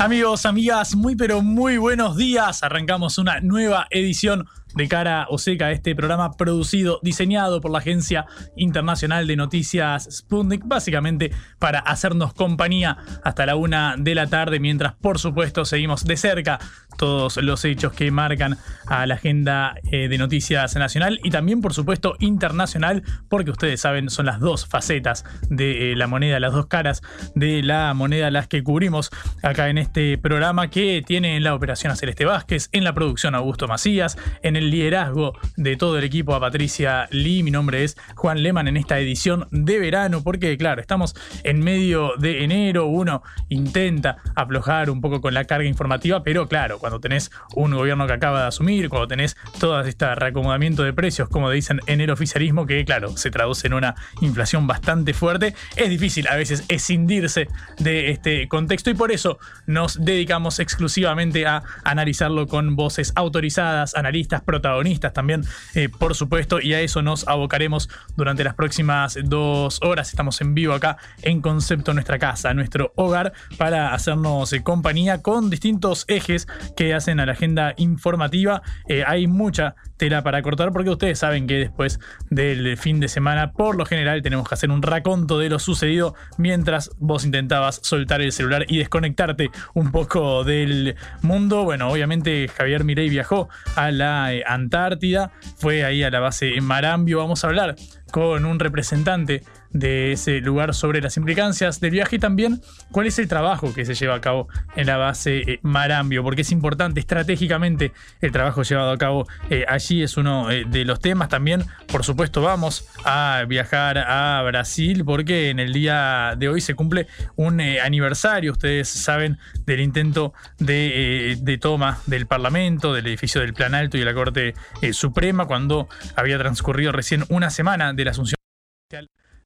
Amigos, amigas, muy pero muy buenos días. Arrancamos una nueva edición de cara o seca este programa producido, diseñado por la Agencia Internacional de Noticias Sputnik, básicamente para hacernos compañía hasta la una de la tarde, mientras por supuesto seguimos de cerca todos los hechos que marcan a la agenda eh, de noticias nacional y también por supuesto internacional, porque ustedes saben son las dos facetas de eh, la moneda, las dos caras de la moneda las que cubrimos acá en este programa que tiene en la operación a Celeste Vázquez, en la producción Augusto Macías, en el liderazgo de todo el equipo a Patricia Lee. Mi nombre es Juan Leman en esta edición de verano, porque claro, estamos en medio de enero, uno intenta aflojar un poco con la carga informativa, pero claro, cuando tenés un gobierno que acaba de asumir, cuando tenés todo este reacomodamiento de precios, como dicen en el oficialismo, que claro, se traduce en una inflación bastante fuerte, es difícil a veces escindirse de este contexto y por eso nos dedicamos exclusivamente a analizarlo con voces autorizadas, analistas, protagonistas también, eh, por supuesto, y a eso nos abocaremos durante las próximas dos horas. Estamos en vivo acá en Concepto, nuestra casa, nuestro hogar, para hacernos eh, compañía con distintos ejes que hacen a la agenda informativa. Eh, hay mucha tela para cortar porque ustedes saben que después del fin de semana, por lo general, tenemos que hacer un raconto de lo sucedido mientras vos intentabas soltar el celular y desconectarte un poco del mundo. Bueno, obviamente Javier Mirey viajó a la eh, Antártida, fue ahí a la base en Marambio. Vamos a hablar con un representante de ese lugar sobre las implicancias del viaje y también cuál es el trabajo que se lleva a cabo en la base eh, Marambio, porque es importante estratégicamente el trabajo llevado a cabo eh, allí, es uno eh, de los temas. También, por supuesto, vamos a viajar a Brasil porque en el día de hoy se cumple un aniversario, ustedes saben, del intento de, de, toma del Parlamento, del edificio del Plan Alto y de la Corte Suprema, cuando había transcurrido recién una semana de la asunción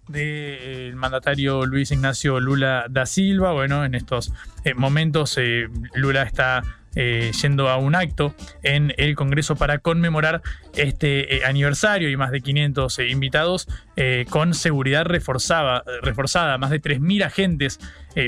del mandatario Luis Ignacio Lula da Silva. Bueno, en estos eh, momentos eh, Lula está eh, yendo a un acto en el Congreso para conmemorar este aniversario y más de 500 invitados con seguridad reforzada, reforzada. Más de 3.000 agentes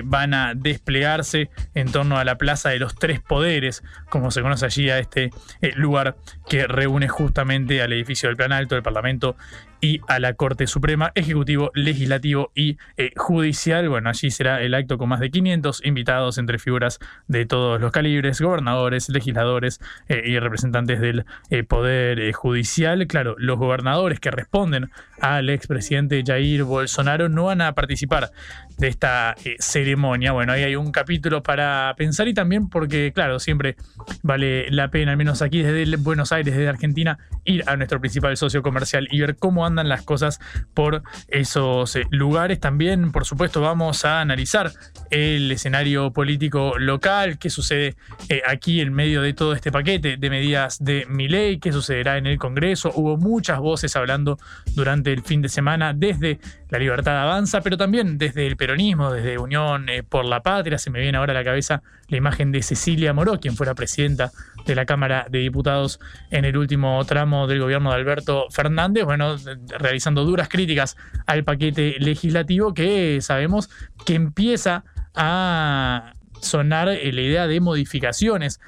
van a desplegarse en torno a la Plaza de los Tres Poderes, como se conoce allí a este lugar que reúne justamente al edificio del Plan Alto del Parlamento y a la Corte Suprema, Ejecutivo, Legislativo y eh, Judicial. Bueno, allí será el acto con más de 500 invitados entre figuras de todos los calibres, gobernadores, legisladores eh, y representantes del eh, Poder Judicial. Claro, los gobernadores que responden al expresidente Jair Bolsonaro no van a participar de esta ceremonia. Bueno, ahí hay un capítulo para pensar y también porque, claro, siempre vale la pena, al menos aquí desde Buenos Aires, desde Argentina, ir a nuestro principal socio comercial y ver cómo anda las cosas por esos eh, lugares. También, por supuesto, vamos a analizar el escenario político local, qué sucede eh, aquí en medio de todo este paquete de medidas de mi ley, qué sucederá en el Congreso. Hubo muchas voces hablando durante el fin de semana desde la libertad avanza, pero también desde el peronismo, desde Unión eh, por la Patria. Se me viene ahora a la cabeza la imagen de Cecilia Moró, quien fuera presidenta de la Cámara de Diputados en el último tramo del gobierno de Alberto Fernández. Bueno, realizando duras críticas al paquete legislativo que sabemos que empieza a sonar la idea de modificaciones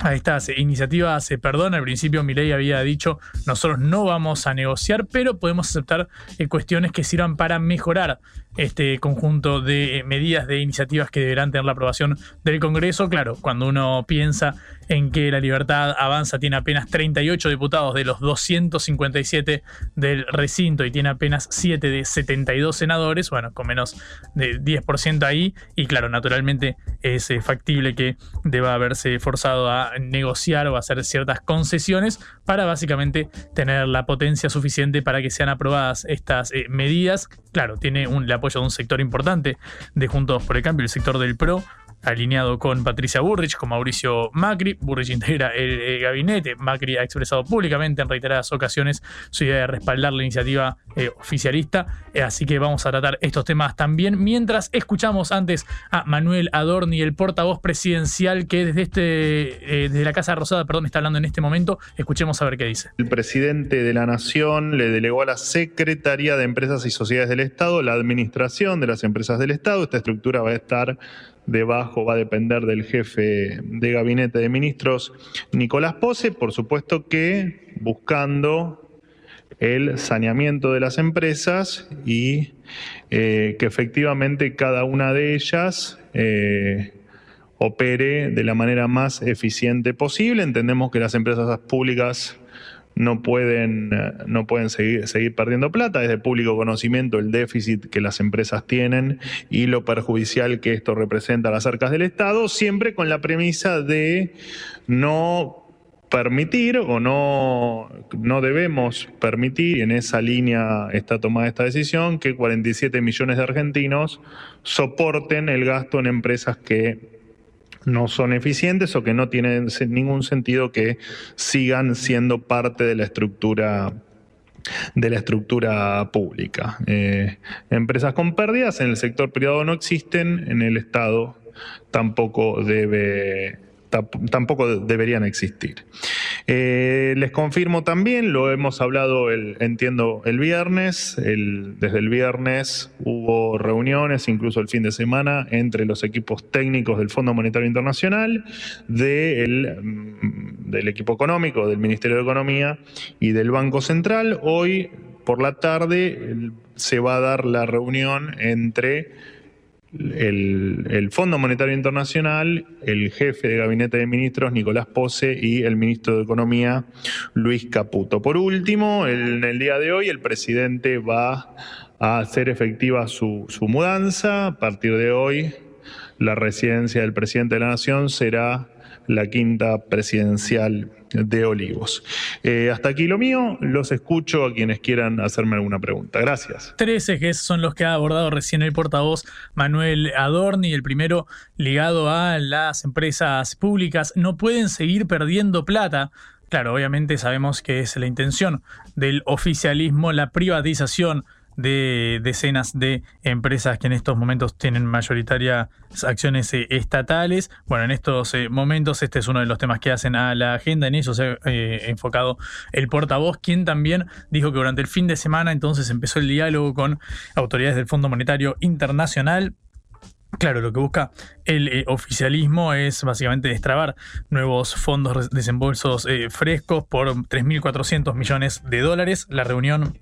a estas iniciativas, perdón, al principio Milei había dicho, nosotros no vamos a negociar, pero podemos aceptar eh, cuestiones que sirvan para mejorar este conjunto de medidas, de iniciativas que deberán tener la aprobación del Congreso. Claro, cuando uno piensa en que la libertad avanza tiene apenas 38 diputados de los 257 del recinto y tiene apenas 7 de 72 senadores, bueno, con menos de 10% ahí, y claro, naturalmente es eh, factible que deba haberse forzado a negociar o hacer ciertas concesiones para básicamente tener la potencia suficiente para que sean aprobadas estas eh, medidas. Claro, tiene un, el apoyo de un sector importante de Juntos por el Cambio, el sector del PRO, alineado con Patricia Burrich, con Mauricio Macri. Burrich integra el, gabinete. Macri ha expresado públicamente en reiteradas ocasiones su idea de respaldar la iniciativa eh, oficialista. Eh, así que vamos a tratar estos temas también. Mientras escuchamos antes a Manuel Adorni, el portavoz presidencial que desde, este, eh, la Casa Rosada perdón, está hablando en este momento. Escuchemos a ver qué dice. El presidente de la Nación le delegó a la Secretaría de Empresas y Sociedades del Estado la administración de las empresas del Estado. Esta estructura va a estar debajo va a depender del jefe de gabinete de ministros, Nicolás Pose, por supuesto que buscando el saneamiento de las empresas y eh, que efectivamente cada una de ellas eh, opere de la manera más eficiente posible. Entendemos que las empresas públicas no pueden, eh, no pueden seguir, seguir perdiendo plata. Es de público conocimiento el déficit que las empresas tienen y lo perjudicial que esto representa a las arcas del Estado, siempre con la premisa de no permitir o no, no debemos permitir, en esa línea está tomada esta decisión, que 47 millones de argentinos soporten el gasto en empresas que no son eficientes o que no tienen ningún sentido que sigan siendo parte de la estructura de la estructura pública. Eh, empresas con pérdidas en el sector privado no existen, en el Estado tampoco debe tampoco deberían existir. Eh, les confirmo también, lo hemos hablado, el, entiendo, el viernes, desde el viernes hubo reuniones, incluso el fin de semana, entre los equipos técnicos del Fondo Monetario Internacional, mm, del equipo económico, del Ministerio de Economía y del Banco Central. Hoy por la tarde se va a dar la reunión entre el, Fondo Monetario Internacional, el jefe de gabinete de ministros, Nicolás Pose, y el ministro de Economía, Luis Caputo. Por último, en el día de hoy, el presidente va a hacer efectiva su, su mudanza. A partir de hoy, la residencia del presidente de la Nación será la quinta presidencial de Olivos. Eh, hasta aquí lo mío, los escucho a quienes quieran hacerme alguna pregunta. Gracias. Tres ejes son los que ha abordado recién el portavoz Manuel Adorni. El primero ligado a las empresas públicas. No pueden seguir perdiendo plata. Claro, obviamente sabemos que es la intención del oficialismo, la privatización de decenas de empresas que en estos momentos tienen mayoritarias acciones eh, estatales. Bueno, en estos eh, momentos este es uno de los temas que hacen a la agenda, en eso se ha eh, enfocado el portavoz, quien también dijo que durante el fin de semana entonces empezó el diálogo con autoridades del Fondo Monetario Internacional. Claro, lo que busca el oficialismo es básicamente destrabar nuevos fondos, desembolsos frescos por 3.400 millones de dólares. La reunión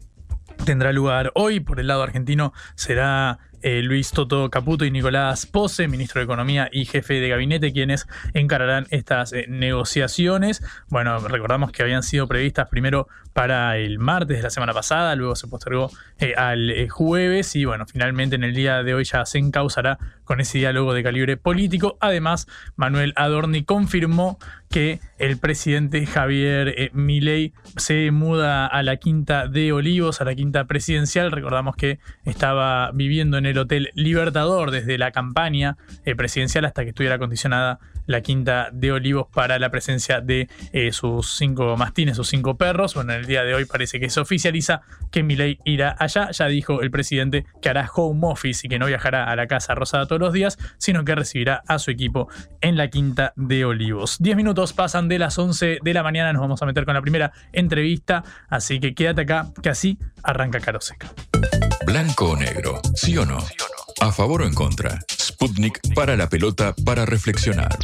tendrá lugar hoy. Por el lado argentino será eh, Luis Toto Caputo y Nicolás Pose, ministro de Economía y jefe de gabinete, quienes encararán estas eh, negociaciones. Bueno, recordamos que habían sido previstas primero para el martes de la semana pasada, luego se postergó eh, al jueves y bueno, finalmente en el día de hoy ya se encauzará con ese diálogo de calibre político. Además, Manuel Adorni confirmó que el presidente Javier Milei se muda a la quinta de Olivos, a la quinta presidencial. Recordamos que estaba viviendo en el Hotel Libertador desde la campaña eh, presidencial hasta que estuviera acondicionada la quinta de Olivos para la presencia de eh, sus cinco mastines, sus cinco perros. Bueno, en el día de hoy parece que se oficializa que Milei irá allá. Ya dijo el presidente que hará home office y que no viajará a la Casa Rosada todos los días, sino que recibirá a su equipo en la quinta de Olivos. Diez minutos pasan de las 11 de la mañana, nos vamos a meter con la primera entrevista, así que quédate acá, que así arranca Caroseca. Blanco o negro, sí o no. A favor o en contra. Sputnik para la pelota para reflexionar.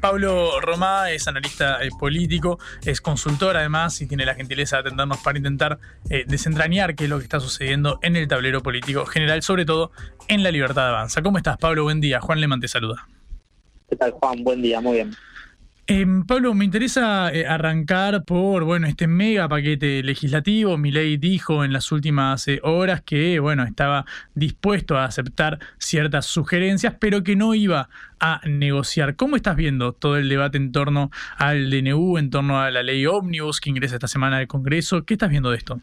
Pablo Romá es analista eh, político, es consultor además y tiene la gentileza de atendernos para intentar eh, desentrañar qué es lo que está sucediendo en el tablero político general, sobre todo en la libertad de avanza. ¿Cómo estás, Pablo? Buen día. Juan Leman te saluda. ¿Qué tal, Juan? Buen día, muy bien. Em, Pablo, me interesa eh, arrancar por bueno este mega paquete legislativo. Milei dijo en las últimas eh, horas que bueno estaba dispuesto a aceptar ciertas sugerencias, pero que no iba a negociar. ¿Cómo estás viendo todo el debate en torno al DNU, en torno a la ley ómnibus que ingresa esta semana al Congreso? ¿Qué estás viendo de esto?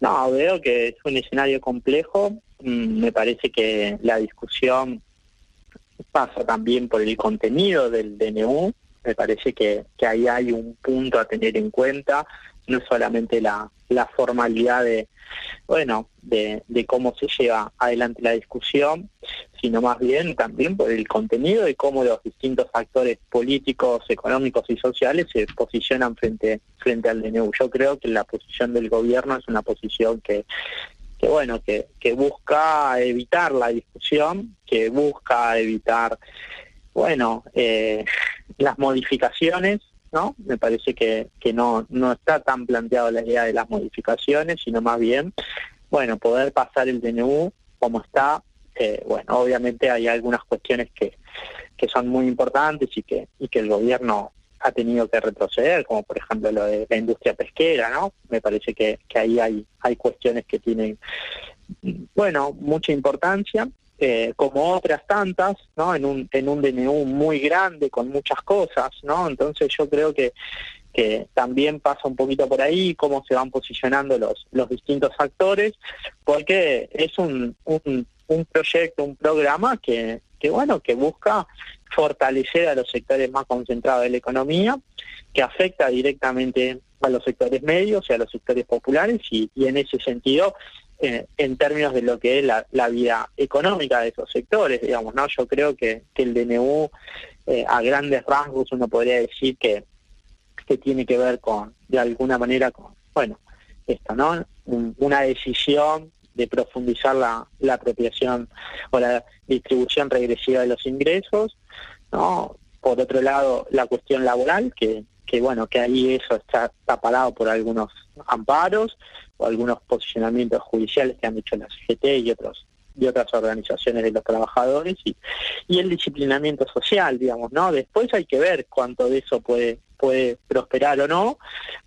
No, veo que es un escenario complejo. Mm, me parece que la discusión pasa también por el contenido del DNU. Me parece que, que ahí hay un punto a tener en cuenta, no solamente la, la formalidad de, bueno, de, de, cómo se lleva adelante la discusión, sino más bien también por el contenido de cómo los distintos actores políticos, económicos y sociales se posicionan frente, frente al DNU. Yo creo que la posición del gobierno es una posición que, que bueno, que, busca evitar la discusión, que busca evitar, bueno, eh, las modificaciones, ¿no? Me parece que, que no, no está tan planteado la idea de las modificaciones, sino más bien, bueno, poder pasar el DNU como está. Bueno, obviamente hay algunas cuestiones que, que son muy importantes y que, y que el gobierno ha tenido que retroceder, como por ejemplo lo de la industria pesquera, ¿no? Me parece que, que ahí hay, hay cuestiones que tienen, bueno, mucha importancia, eh, como otras tantas, ¿no? En un, en un DNU muy grande, con muchas cosas, ¿no? Entonces yo creo que, que también pasa un poquito por ahí cómo se van posicionando los, los distintos actores, porque es un, un, un proyecto, un programa que, que bueno, que busca fortalecer a los sectores más concentrados de la economía, que afecta directamente a los sectores medios y a los sectores populares y, en ese sentido eh, en términos de lo que es la, vida económica de esos sectores, digamos, ¿no? Yo creo que, que el DNU eh, a grandes rasgos uno podría decir que, que tiene que ver con, de alguna manera, con, bueno, esto, ¿no? Un, una decisión de profundizar la, la apropiación o la distribución regresiva de los ingresos, ¿no? Por otro lado, la cuestión laboral, que, que bueno, que ahí eso está tapado por algunos amparos o algunos posicionamientos judiciales que han hecho la CGT y otros y otras organizaciones de los trabajadores y, y el disciplinamiento social, digamos, ¿no? Después hay que ver cuánto de eso puede puede prosperar o no,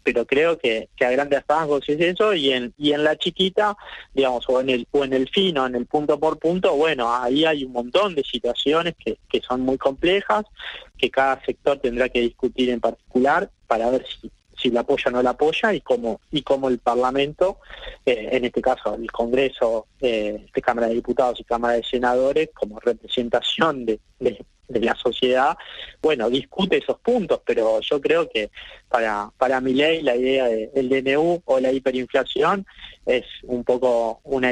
pero creo que, que a grandes rasgos es eso y en y en la chiquita, digamos, o en el o en el fino, en el punto por punto, bueno, ahí hay un montón de situaciones que, que son muy complejas, que cada sector tendrá que discutir en particular para ver si si la apoya o no la apoya y cómo y cómo el Parlamento, eh, en este caso el Congreso eh, de Cámara de Diputados y Cámara de Senadores, como representación de, de, de, la sociedad, bueno, discute esos puntos, pero yo creo que para, para mi ley la idea del de, DNU o la hiperinflación es un poco una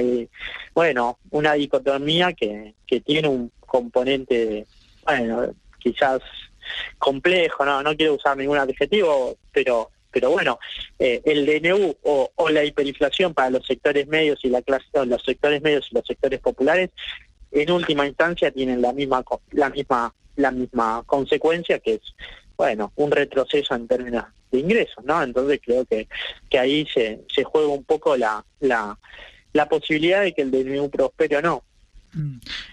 bueno, una dicotomía que, que tiene un componente, bueno, quizás complejo, no, no quiero usar ningún adjetivo, pero pero bueno, eh, el DNU o, o, la hiperinflación para los sectores medios y la clase, los sectores medios y los sectores populares, en última instancia tienen la misma la misma la misma consecuencia que es bueno un retroceso en términos de ingresos, ¿no? Entonces creo que que ahí se se juega un poco la la la posibilidad de que el DNU prospere o no.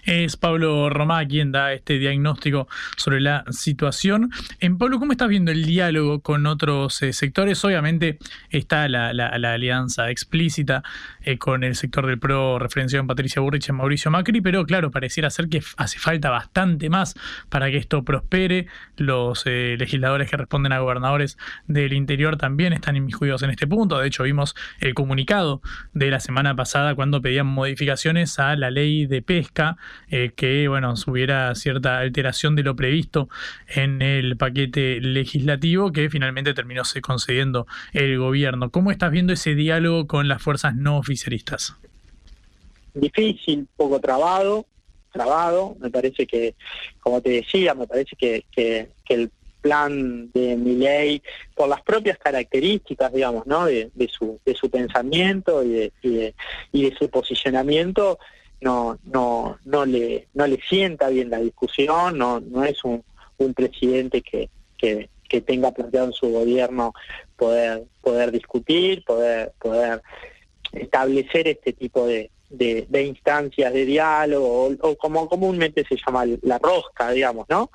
Es Pablo Romá quien da este diagnóstico sobre la situación. En Pablo, ¿cómo estás viendo el diálogo con otros eh, sectores? Obviamente está la alianza explícita eh, con el sector del PRO referenciado en Patricia Burrich y Mauricio Macri, pero claro, pareciera ser que hace falta bastante más para que esto prospere. Los eh, legisladores que responden a gobernadores del interior también están inmiscuidos en este punto. De hecho, vimos el comunicado de la semana pasada cuando pedían modificaciones a la ley de pesca, eh, que bueno, hubiera cierta alteración de lo previsto en el paquete legislativo que finalmente terminó concediendo el gobierno. ¿Cómo estás viendo ese diálogo con las fuerzas no oficialistas? Difícil, poco trabado, trabado. Me parece que, como te decía, me parece que, que, el plan de mi ley por las propias características digamos no de, de, su de su pensamiento y de, y de, y de su posicionamiento no no no le no le sienta bien la discusión no no es un, presidente que, que, que tenga planteado en su gobierno poder poder discutir, poder poder establecer este tipo de, de, instancias de diálogo o, como comúnmente se llama la rosca, digamos, ¿no?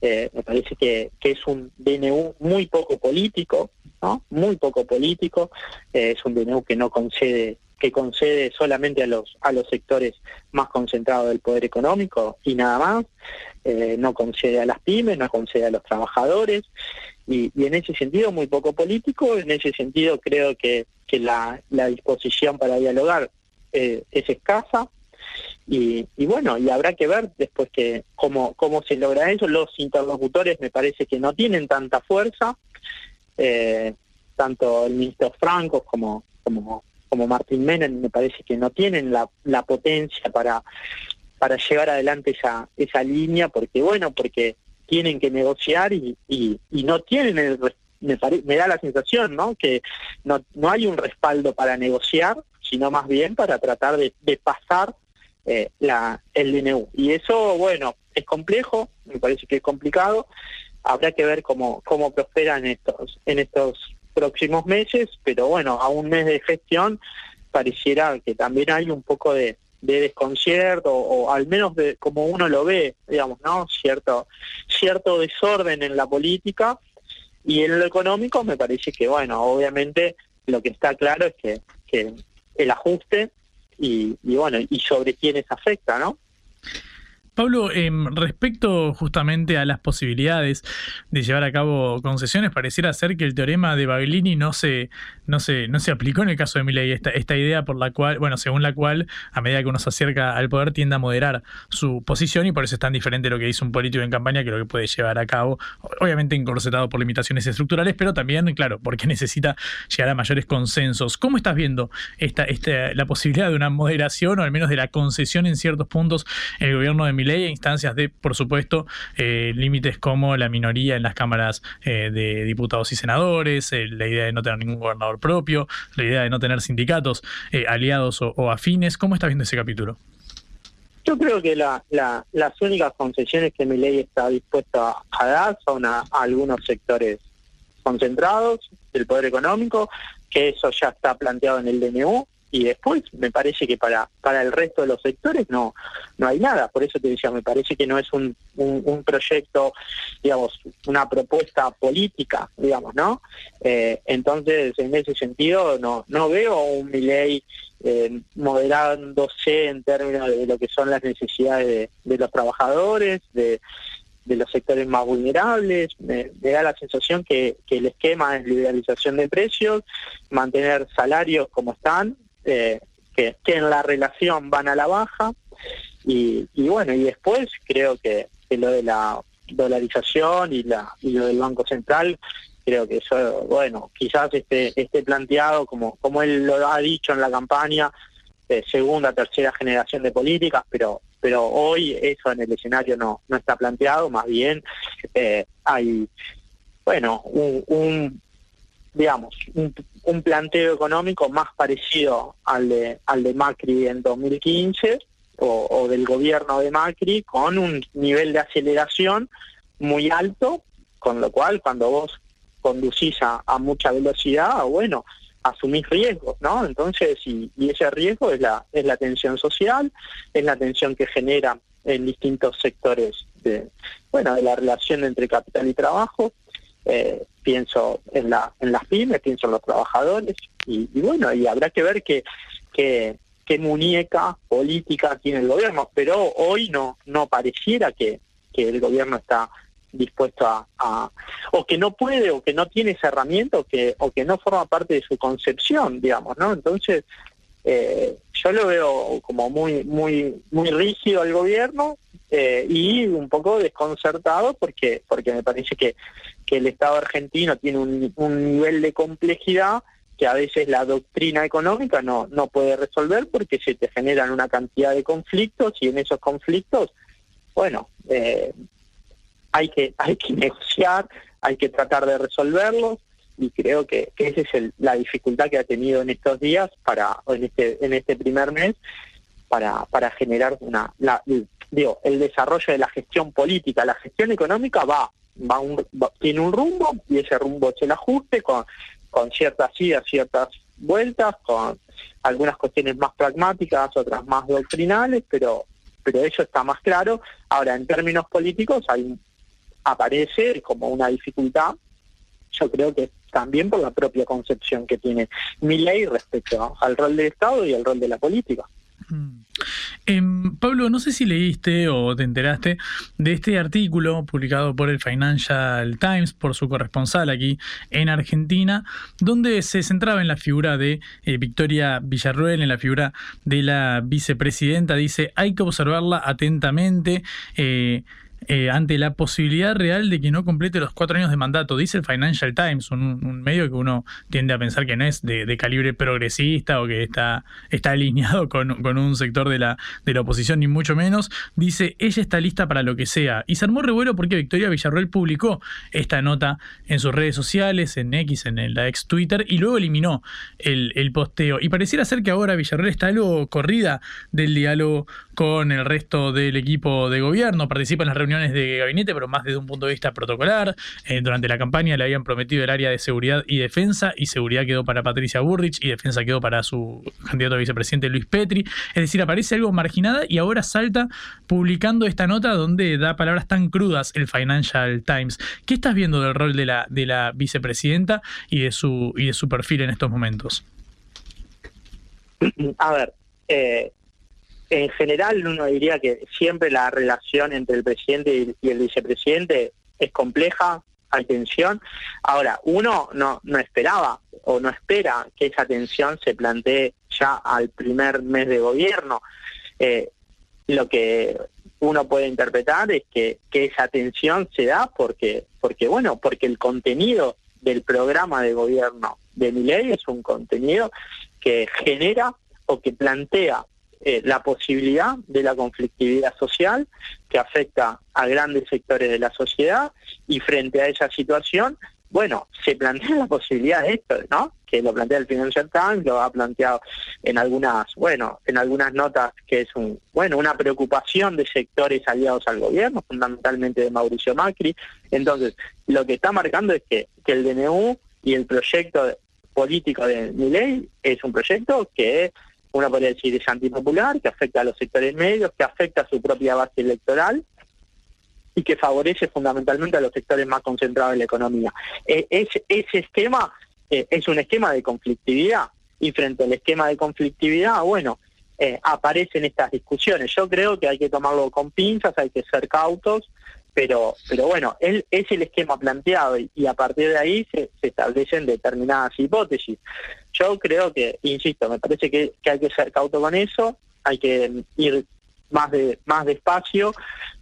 Eh, me parece que, que, es un DNU muy poco político, ¿no? Muy poco político, eh, es un DNU que no concede que concede solamente a los a los sectores más concentrados del poder económico y nada más, eh, no concede a las pymes, no concede a los trabajadores. Y, y, en ese sentido muy poco político, en ese sentido creo que, que la, la disposición para dialogar eh, es escasa. Y, bueno, y habrá que ver después que cómo, cómo se logra eso. Los interlocutores me parece que no tienen tanta fuerza, eh, tanto el ministro Franco como, como, como Martín Menem me parece que no tienen la, la potencia para, para llevar adelante esa, esa línea, porque bueno, porque tienen que negociar y, y, no tienen el me, me da la sensación ¿no? que no, no hay un respaldo para negociar sino más bien para tratar de, pasar eh, la, el DNU. Y eso, bueno, es complejo, me parece que es complicado, habrá que ver cómo, cómo prospera en estos, en estos próximos meses, pero bueno, a un mes de gestión pareciera que también hay un poco de, de desconcierto o al menos de como uno lo ve, digamos, ¿no? Cierto cierto desorden en la política y en lo económico me parece que bueno, obviamente lo que está claro es que, que el ajuste y, y bueno, y sobre quiénes afecta, ¿no? Pablo, em, respecto justamente a las posibilidades de llevar a cabo concesiones, pareciera ser que el teorema de Baglini no se, no se, no se aplicó en el caso de Milei. Esta, esta idea por la cual, bueno, según la cual, a medida que uno se acerca al poder, tiende a moderar su posición y por eso es tan diferente lo que dice un político en campaña que lo que puede llevar a cabo, obviamente encorsetado por limitaciones estructurales, pero también, claro, porque necesita llegar a mayores consensos. ¿Cómo estás viendo esta, esta, la posibilidad de una moderación o al menos de la concesión en ciertos puntos el gobierno de Milei? e instancias de, por supuesto, eh, límites como la minoría en las cámaras eh, de diputados y senadores, eh, la idea de no tener ningún gobernador propio, la idea de no tener sindicatos aliados o, afines. ¿Cómo está viendo ese capítulo? Yo creo que la, las únicas concesiones que mi ley está dispuesta a dar son a, algunos sectores concentrados del poder económico, que eso ya está planteado en el DNU, y después me parece que para para el resto de los sectores no no hay nada. Por eso te decía me parece que no es un, un, proyecto digamos una propuesta política digamos no eh, entonces en ese sentido no no veo un ley eh, moderándose en términos de lo que son las necesidades de, los trabajadores de de los sectores más vulnerables, me, da la sensación que, que el esquema es liberalización de precios, mantener salarios como están, eh, que, en la relación van a la baja. Y, bueno, y después creo que, lo de la dolarización y, la, y lo del Banco Central, creo que eso, bueno, quizás esté, esté planteado como, como él lo ha dicho en la campaña, segunda, tercera generación de políticas, pero pero hoy eso en el escenario no, no está planteado, más bien eh, hay, bueno, un digamos, un, planteo económico más parecido al de, al de Macri en 2015 o, del gobierno de Macri, con un nivel de aceleración muy alto, con lo cual cuando vos conducís a, mucha velocidad, bueno, asumís riesgos, ¿no? Entonces, y, y, ese riesgo es la, es la tensión social, es la tensión que genera en distintos sectores de, bueno, de la relación entre capital y trabajo, eh, pienso en, la, en las pymes, pienso en los trabajadores y, bueno, y habrá que ver qué, qué, qué muñeca política tiene el gobierno, pero hoy no, no pareciera que, que el gobierno está dispuesto a, o que no puede o que no tiene esa herramienta o que o que no forma parte de su concepción digamos no entonces eh, yo lo veo como muy muy muy rígido el gobierno eh, y un poco desconcertado porque porque me parece que, que el Estado argentino tiene un, nivel de complejidad que a veces la doctrina económica no, no puede resolver porque se te generan una cantidad de conflictos y en esos conflictos, bueno, eh, hay, que, hay que negociar, hay que tratar de resolverlos y creo que, esa es la dificultad que ha tenido en estos días para en este en este primer mes para para generar una la, digo, el desarrollo de la gestión política. La gestión económica va, va, un, tiene un rumbo y ese rumbo es el ajuste con, con ciertas idas, ciertas vueltas, con algunas cuestiones más pragmáticas, otras más doctrinales, pero, pero eso está más claro. Ahora, en términos políticos, aparece como una dificultad, yo creo que también por la propia concepción que tiene mi ley respecto al rol del Estado y al rol de la política. Mm. Em, Pablo, no sé si leíste o te enteraste de este artículo publicado por el Financial Times, por su corresponsal aquí en Argentina, donde se centraba en la figura de eh, Victoria Villarruel, en la figura de la vicepresidenta. Dice, hay que observarla atentamente. Eh, eh, ante la posibilidad real de que no complete los cuatro años de mandato. Dice el Financial Times, un, medio que uno tiende a pensar que no es de, calibre progresista o que está, está alineado con, un sector de la, de la oposición, ni mucho menos. Dice, ella está lista para lo que sea. Y se armó revuelo porque Victoria Villarroel publicó esta nota en sus redes sociales, en X, en la ex Twitter, y luego eliminó el, el posteo. Y pareciera ser que ahora Villarroel está algo corrida del diálogo con el resto del equipo de gobierno, participa en las reuniones de gabinete, pero más desde un punto de vista protocolar. Eh, durante la campaña le habían prometido el área de seguridad y defensa, y seguridad quedó para Patricia Burrich y defensa quedó para su candidato a vicepresidente Luis Petri. Es decir, aparece algo marginada y ahora salta publicando esta nota donde da palabras tan crudas el Financial Times. ¿Qué estás viendo del rol de la, de la vicepresidenta y de su, y de su perfil en estos momentos? A ver, eh, en general uno diría que siempre la relación entre el presidente y el vicepresidente es compleja, hay tensión. Ahora, uno no, no esperaba o no espera que esa tensión se plantee ya al primer mes de gobierno. Eh, lo que uno puede interpretar es que, que esa tensión se da porque, porque, bueno, porque el contenido del programa de gobierno de mi ley es un contenido que genera o que plantea eh, la posibilidad de la conflictividad social que afecta a grandes sectores de la sociedad y frente a esa situación, bueno, se plantea la posibilidad de esto, ¿no? Que lo plantea el Financial Times, lo ha planteado en algunas, bueno, en algunas notas que es un, bueno, una preocupación de sectores aliados al gobierno, fundamentalmente de Mauricio Macri. Entonces, lo que está marcando es que, que el DNU y el proyecto político de mi ley es un proyecto que uno podría decir es antipopular, que afecta a los sectores medios, que afecta a su propia base electoral y que favorece fundamentalmente a los sectores más concentrados en la economía. Eh, ese, esquema eh, es un esquema de conflictividad y frente al esquema de conflictividad, bueno, eh, aparecen estas discusiones. Yo creo que hay que tomarlo con pinzas, hay que ser cautos, pero, pero bueno, él, es el esquema planteado y, a partir de ahí se, establecen determinadas hipótesis. Yo creo que, insisto, me parece que, hay que ser cauto con eso, hay que ir más de más despacio,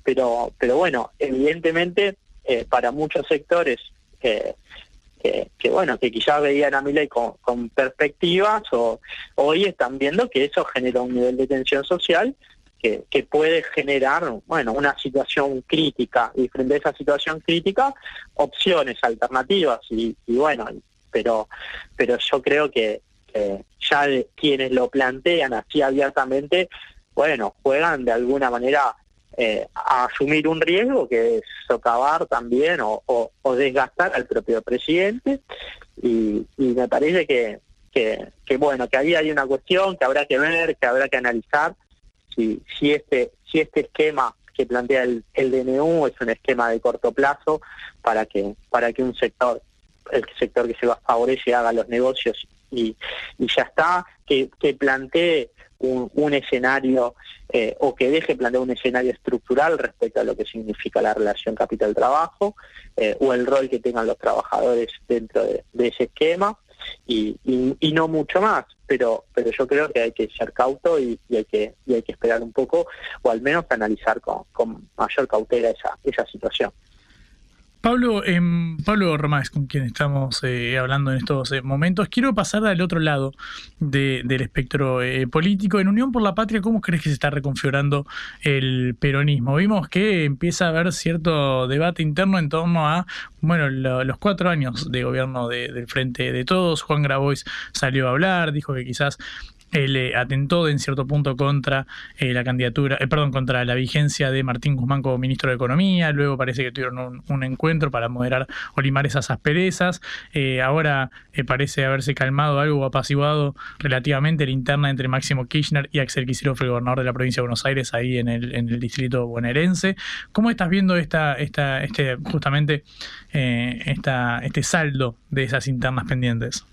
pero pero bueno, evidentemente eh, para muchos sectores que, bueno, que quizás veían a Milei con, con perspectivas o hoy están viendo que eso genera un nivel de tensión social que, puede generar bueno una situación crítica. Y frente a esa situación crítica opciones alternativas. Y, bueno pero pero yo creo que, ya quienes lo plantean así abiertamente bueno juegan de alguna manera eh, a asumir un riesgo que es socavar también o, desgastar al propio presidente. Y, me parece que, que, bueno que ahí hay una cuestión que habrá que ver que habrá que analizar si, si, este, si este esquema que plantea el, el DNU es un esquema de corto plazo para que, para que un sector, el sector que se va favorece haga los negocios y, y ya está, que, que plantee un, un escenario eh, o que deje plantear un escenario estructural respecto a lo que significa la relación capital-trabajo eh, o el rol que tengan los trabajadores dentro de, ese esquema y, y, no mucho más, pero pero yo creo que hay que ser cauto y, hay que y hay que esperar un poco o al menos analizar con, con mayor cautela esa esa situación. Pablo, eh, Pablo Romás, con quien estamos eh, hablando en estos eh, momentos, quiero pasar al otro lado del espectro eh, político. En Unión por la Patria, ¿cómo crees que se está reconfigurando el peronismo? Vimos que empieza a haber cierto debate interno en torno a, bueno, los cuatro años de gobierno del Frente de Todos. Juan Grabois salió a hablar, dijo que quizás él eh, atentó en cierto punto contra eh, la candidatura, eh, perdón, contra la vigencia de Martín Guzmán como ministro de Economía. Luego parece que tuvieron un, encuentro para moderar o limar esas asperezas. ahora parece haberse calmado algo o apaciguado relativamente la interna entre Máximo Kirchner y Axel Kicillof, el gobernador de la provincia de Buenos Aires, ahí en el, en el distrito bonaerense. ¿Cómo estás viendo esta, esta, este, justamente esta, este saldo de esas internas pendientes?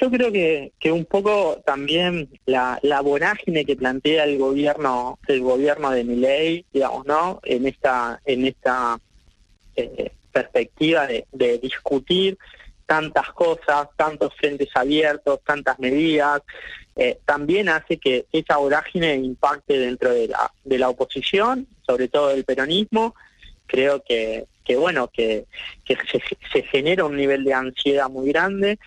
Yo creo que, que un poco también la, la vorágine que plantea el gobierno, el gobierno de Miley, digamos, ¿no? En esta, en esta eh, perspectiva de, discutir tantas cosas, tantos frentes abiertos, tantas medidas, eh, también hace que esa vorágine impacte dentro de la, de la oposición, sobre todo del peronismo. Creo que, que bueno, que, que se, se genera un nivel de ansiedad muy grande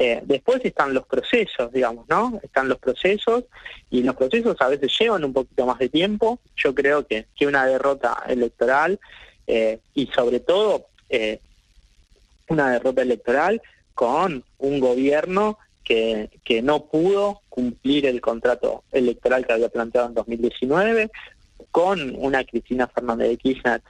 eh, después están los procesos, digamos, ¿no? Están los procesos y los procesos a veces llevan un poquito más de tiempo. Yo creo que, que una derrota electoral eh, y sobre todo eh, una derrota electoral con un gobierno que, que no pudo cumplir el contrato electoral que había planteado en 2019, con una Cristina Fernández de Kirchner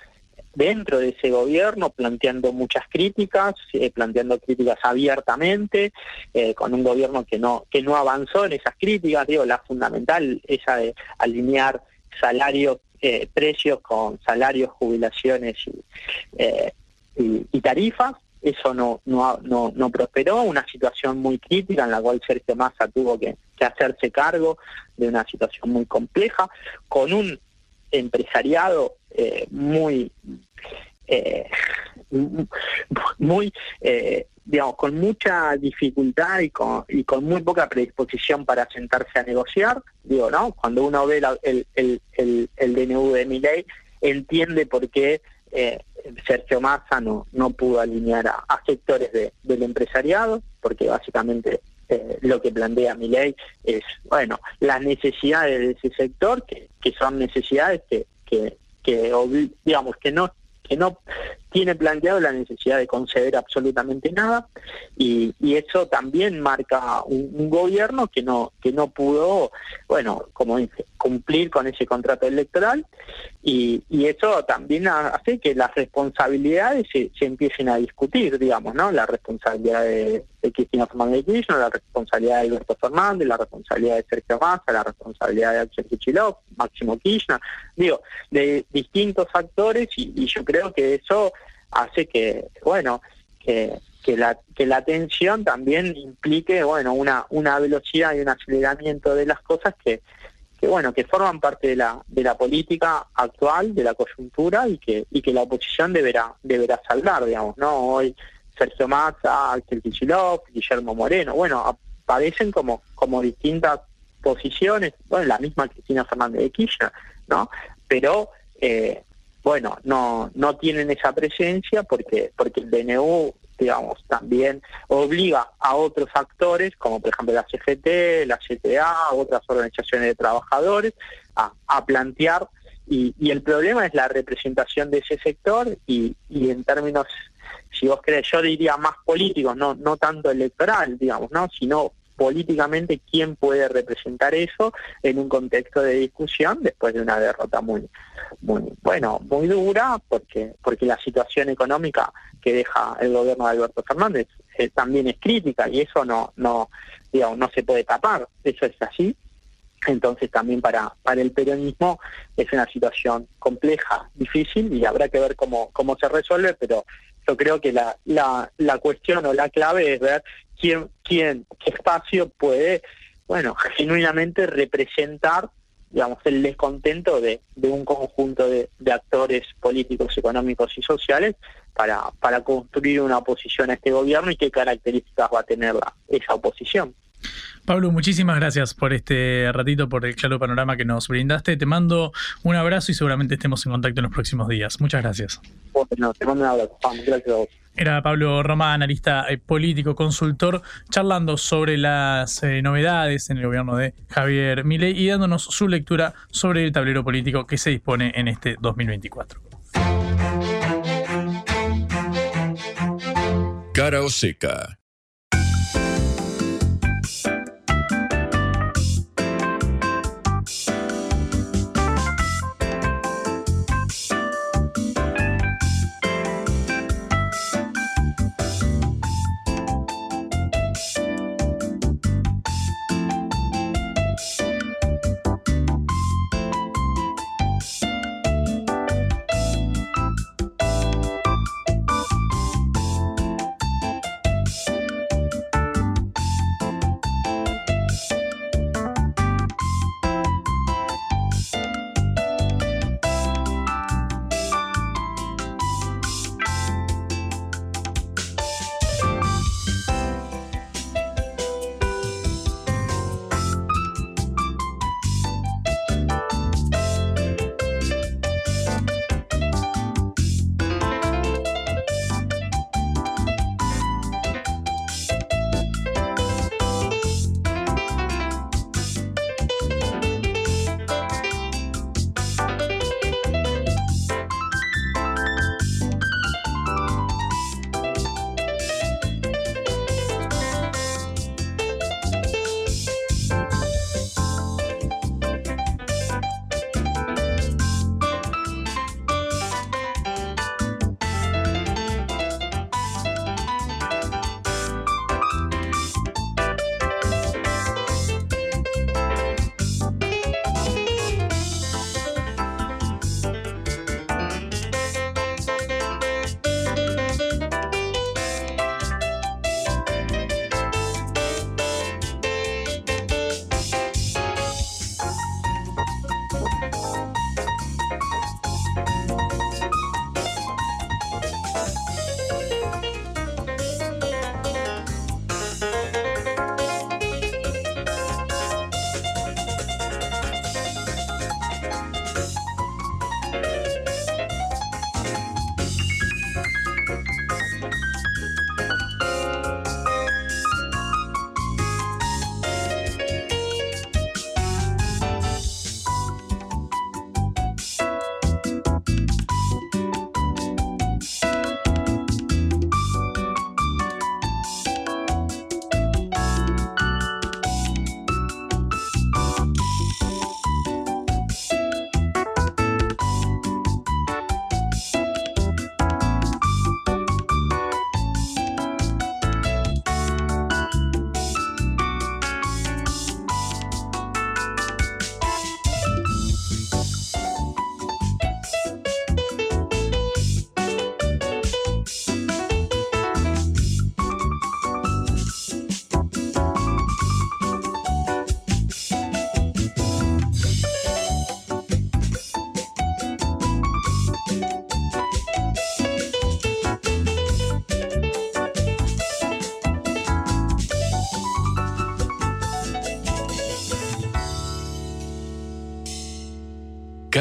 dentro de ese gobierno planteando muchas críticas, eh, planteando críticas abiertamente, eh, con un gobierno que no que no avanzó en esas críticas, digo, la fundamental esa de alinear salarios, eh, precios con salarios, jubilaciones y, tarifas, eso no, no, no, prosperó, una situación muy crítica en la cual Sergio Massa tuvo que hacerse cargo de una situación muy compleja, con un empresariado eh, muy eh, muy eh, digamos con mucha dificultad y con, y con muy poca predisposición para sentarse a negociar digo no cuando uno ve el, el, el, el, DNU de mi ley entiende por qué eh, Sergio Massa no, no pudo alinear a, sectores de, del empresariado porque básicamente eh, lo que plantea mi ley es bueno las necesidades de ese sector que, que son necesidades que, que, que digamos que no que no tiene planteado la necesidad de conceder absolutamente nada y, eso también marca un, gobierno que no que no pudo bueno como dice cumplir con ese contrato electoral y, y eso también hace que las responsabilidades se, se, empiecen a discutir digamos no la responsabilidad de, Cristina Fernández de Kirchner la responsabilidad de Alberto Fernández la responsabilidad de Sergio Massa la responsabilidad de Axel Kichilov Máximo Kirchner. Digo de distintos actores y yo creo que eso hace que, bueno, que, que la que la atención también implique, bueno, una una velocidad y un aceleramiento de las cosas que que bueno, que forman parte de la de la política actual, de la coyuntura y que y que la oposición deberá deberá saldar, digamos, ¿no? Hoy Sergio Massa, Axel Kicillof, Guillermo Moreno, bueno, aparecen como como distintas posiciones, bueno, la misma Cristina Fernández de Kirchner, ¿no? Pero eh, bueno, no, no tienen esa presencia porque, porque el DNU, digamos, también obliga a otros actores, como por ejemplo la CGT, la CTA, otras organizaciones de trabajadores, a, plantear, y, y, el problema es la representación de ese sector y, en términos, si vos querés, yo diría más políticos, no, no tanto electoral, digamos, ¿no? sino políticamente quién puede representar eso en un contexto de discusión después de una derrota muy muy bueno muy dura porque porque la situación económica que deja el gobierno de Alberto Fernández eh, también es crítica y eso no no digamos no se puede tapar eso es así. Entonces también para para el peronismo es una situación compleja difícil y habrá que ver cómo cómo se resuelve pero yo creo que la, la, la cuestión o la clave es ver quién, quién, qué espacio puede, bueno, genuinamente representar, digamos, el descontento de, de un conjunto de, de, actores políticos, económicos y sociales para, para construir una oposición a este gobierno y qué características va a tener la, esa oposición. Pablo, muchísimas gracias por este ratito, por el claro panorama que nos brindaste. Te mando un abrazo y seguramente estemos en contacto en los próximos días. Muchas gracias. Bueno, te mando un abrazo. Gracias a vos. Era Pablo Román, analista eh, político, consultor, charlando sobre las eh, novedades en el gobierno de Javier Milei y dándonos su lectura sobre el tablero político que se dispone en este 2024. Cara o seca.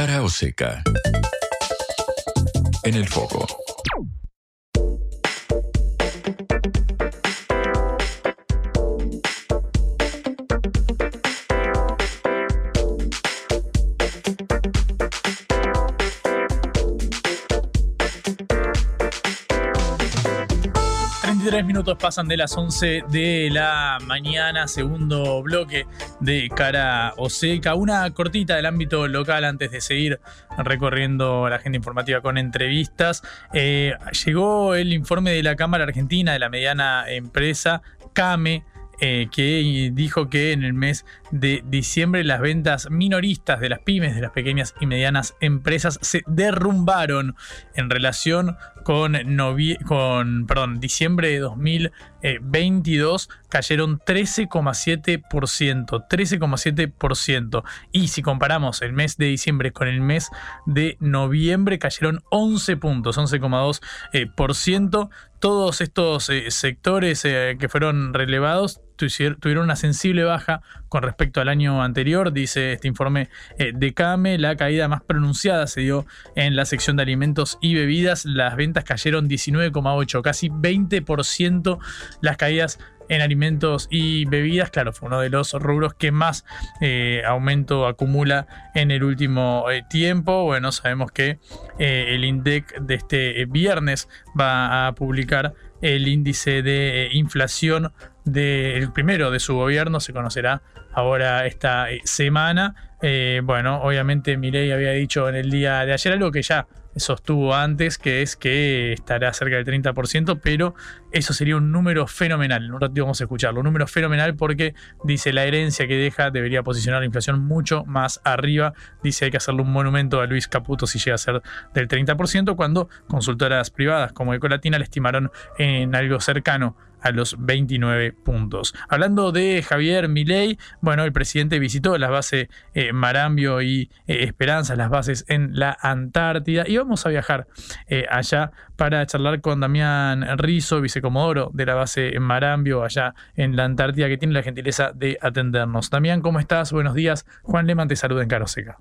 Cara o seca. En el foco. 33 minutos pasan de las 11 de la mañana, segundo bloque de cara o seca. Una cortita del ámbito local antes de seguir recorriendo la agenda informativa con entrevistas. Eh, llegó el informe de la Cámara Argentina de la Mediana Empresa, CAME. Eh, que dijo que en el mes de diciembre las ventas minoristas de las pymes, de las pequeñas y medianas empresas, se derrumbaron en relación con, con perdón, diciembre de 2022 cayeron 13,7%. 13,7%. Y si comparamos el mes de diciembre con el mes de noviembre, cayeron 11 puntos, 11,2%. Todos estos eh, sectores eh, que fueron relevados tuvieron una sensible baja con respecto al año anterior, dice este informe eh, de CAME. La caída más pronunciada se dio en la sección de alimentos y bebidas. Las ventas cayeron 19,8, casi 20% las caídas en alimentos y bebidas. Claro, fue uno de los rubros que más eh, aumento acumula en el último eh, tiempo. Bueno, sabemos que el INDEC de este viernes va a publicar el índice de inflación del primero de su gobierno, se conocerá ahora esta eh, semana. Eh, bueno, obviamente Milei había dicho en el día de ayer algo que ya sostuvo antes, que es que estará cerca del 30%, pero eso sería un número fenomenal. En un ratito vamos a escucharlo. Un número fenomenal porque dice la herencia que deja debería posicionar la inflación mucho más arriba. Dice hay que hacerle un monumento a Luis Caputo si llega a ser del 30%, cuando consultoras privadas como Ecolatina le estimaron en algo cercano a los 29 puntos. Hablando de Javier Milei, bueno, el presidente visitó las bases eh, Marambio y eh, Esperanza, las bases en la Antártida, y vamos a viajar eh, allá para charlar con Damián Rizo, vicecomodoro de la base Marambio, allá en la Antártida, que tiene la gentileza de atendernos. Damián, ¿cómo estás? Buenos días. Juan Leman te saluda en Caroseca.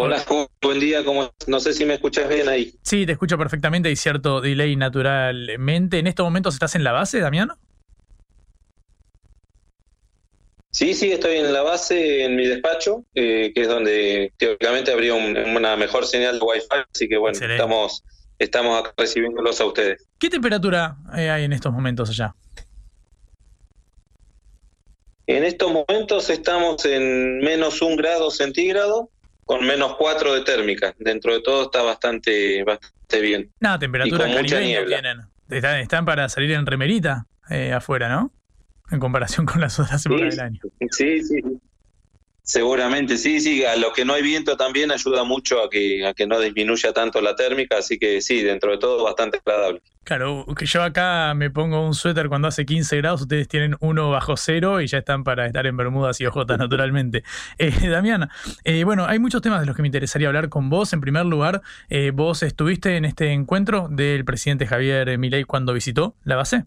Hola, buen día. ¿cómo? No sé si me escuchas bien ahí. Sí, te escucho perfectamente. Hay cierto delay naturalmente. ¿En estos momentos estás en la base, Damián? Sí, sí, estoy en la base, en mi despacho, eh, que es donde teóricamente habría una mejor señal de Wi-Fi, así que bueno, estamos, estamos acá recibiéndolos a ustedes. ¿Qué temperatura eh, hay en estos momentos allá? En estos momentos estamos en menos un grado centígrado, con menos 4 de térmica. Dentro de todo está bastante, bastante bien. No, temperatura caribeña tienen. Están, para salir en remerita eh, afuera, ¿no? En comparación con las otras épocas del año. Sí, sí. Seguramente, sí, sí. A lo que no hay viento también ayuda mucho a que, a que no disminuya tanto la térmica, así que sí, dentro de todo bastante agradable. Claro, que yo acá me pongo un suéter cuando hace 15 grados, ustedes tienen uno bajo cero y ya están para estar en Bermudas y Ojotas naturalmente. Eh, Damián, eh, bueno, hay muchos temas de los que me interesaría hablar con vos. En primer lugar, eh, vos estuviste en este encuentro del presidente Javier Milei cuando visitó la base.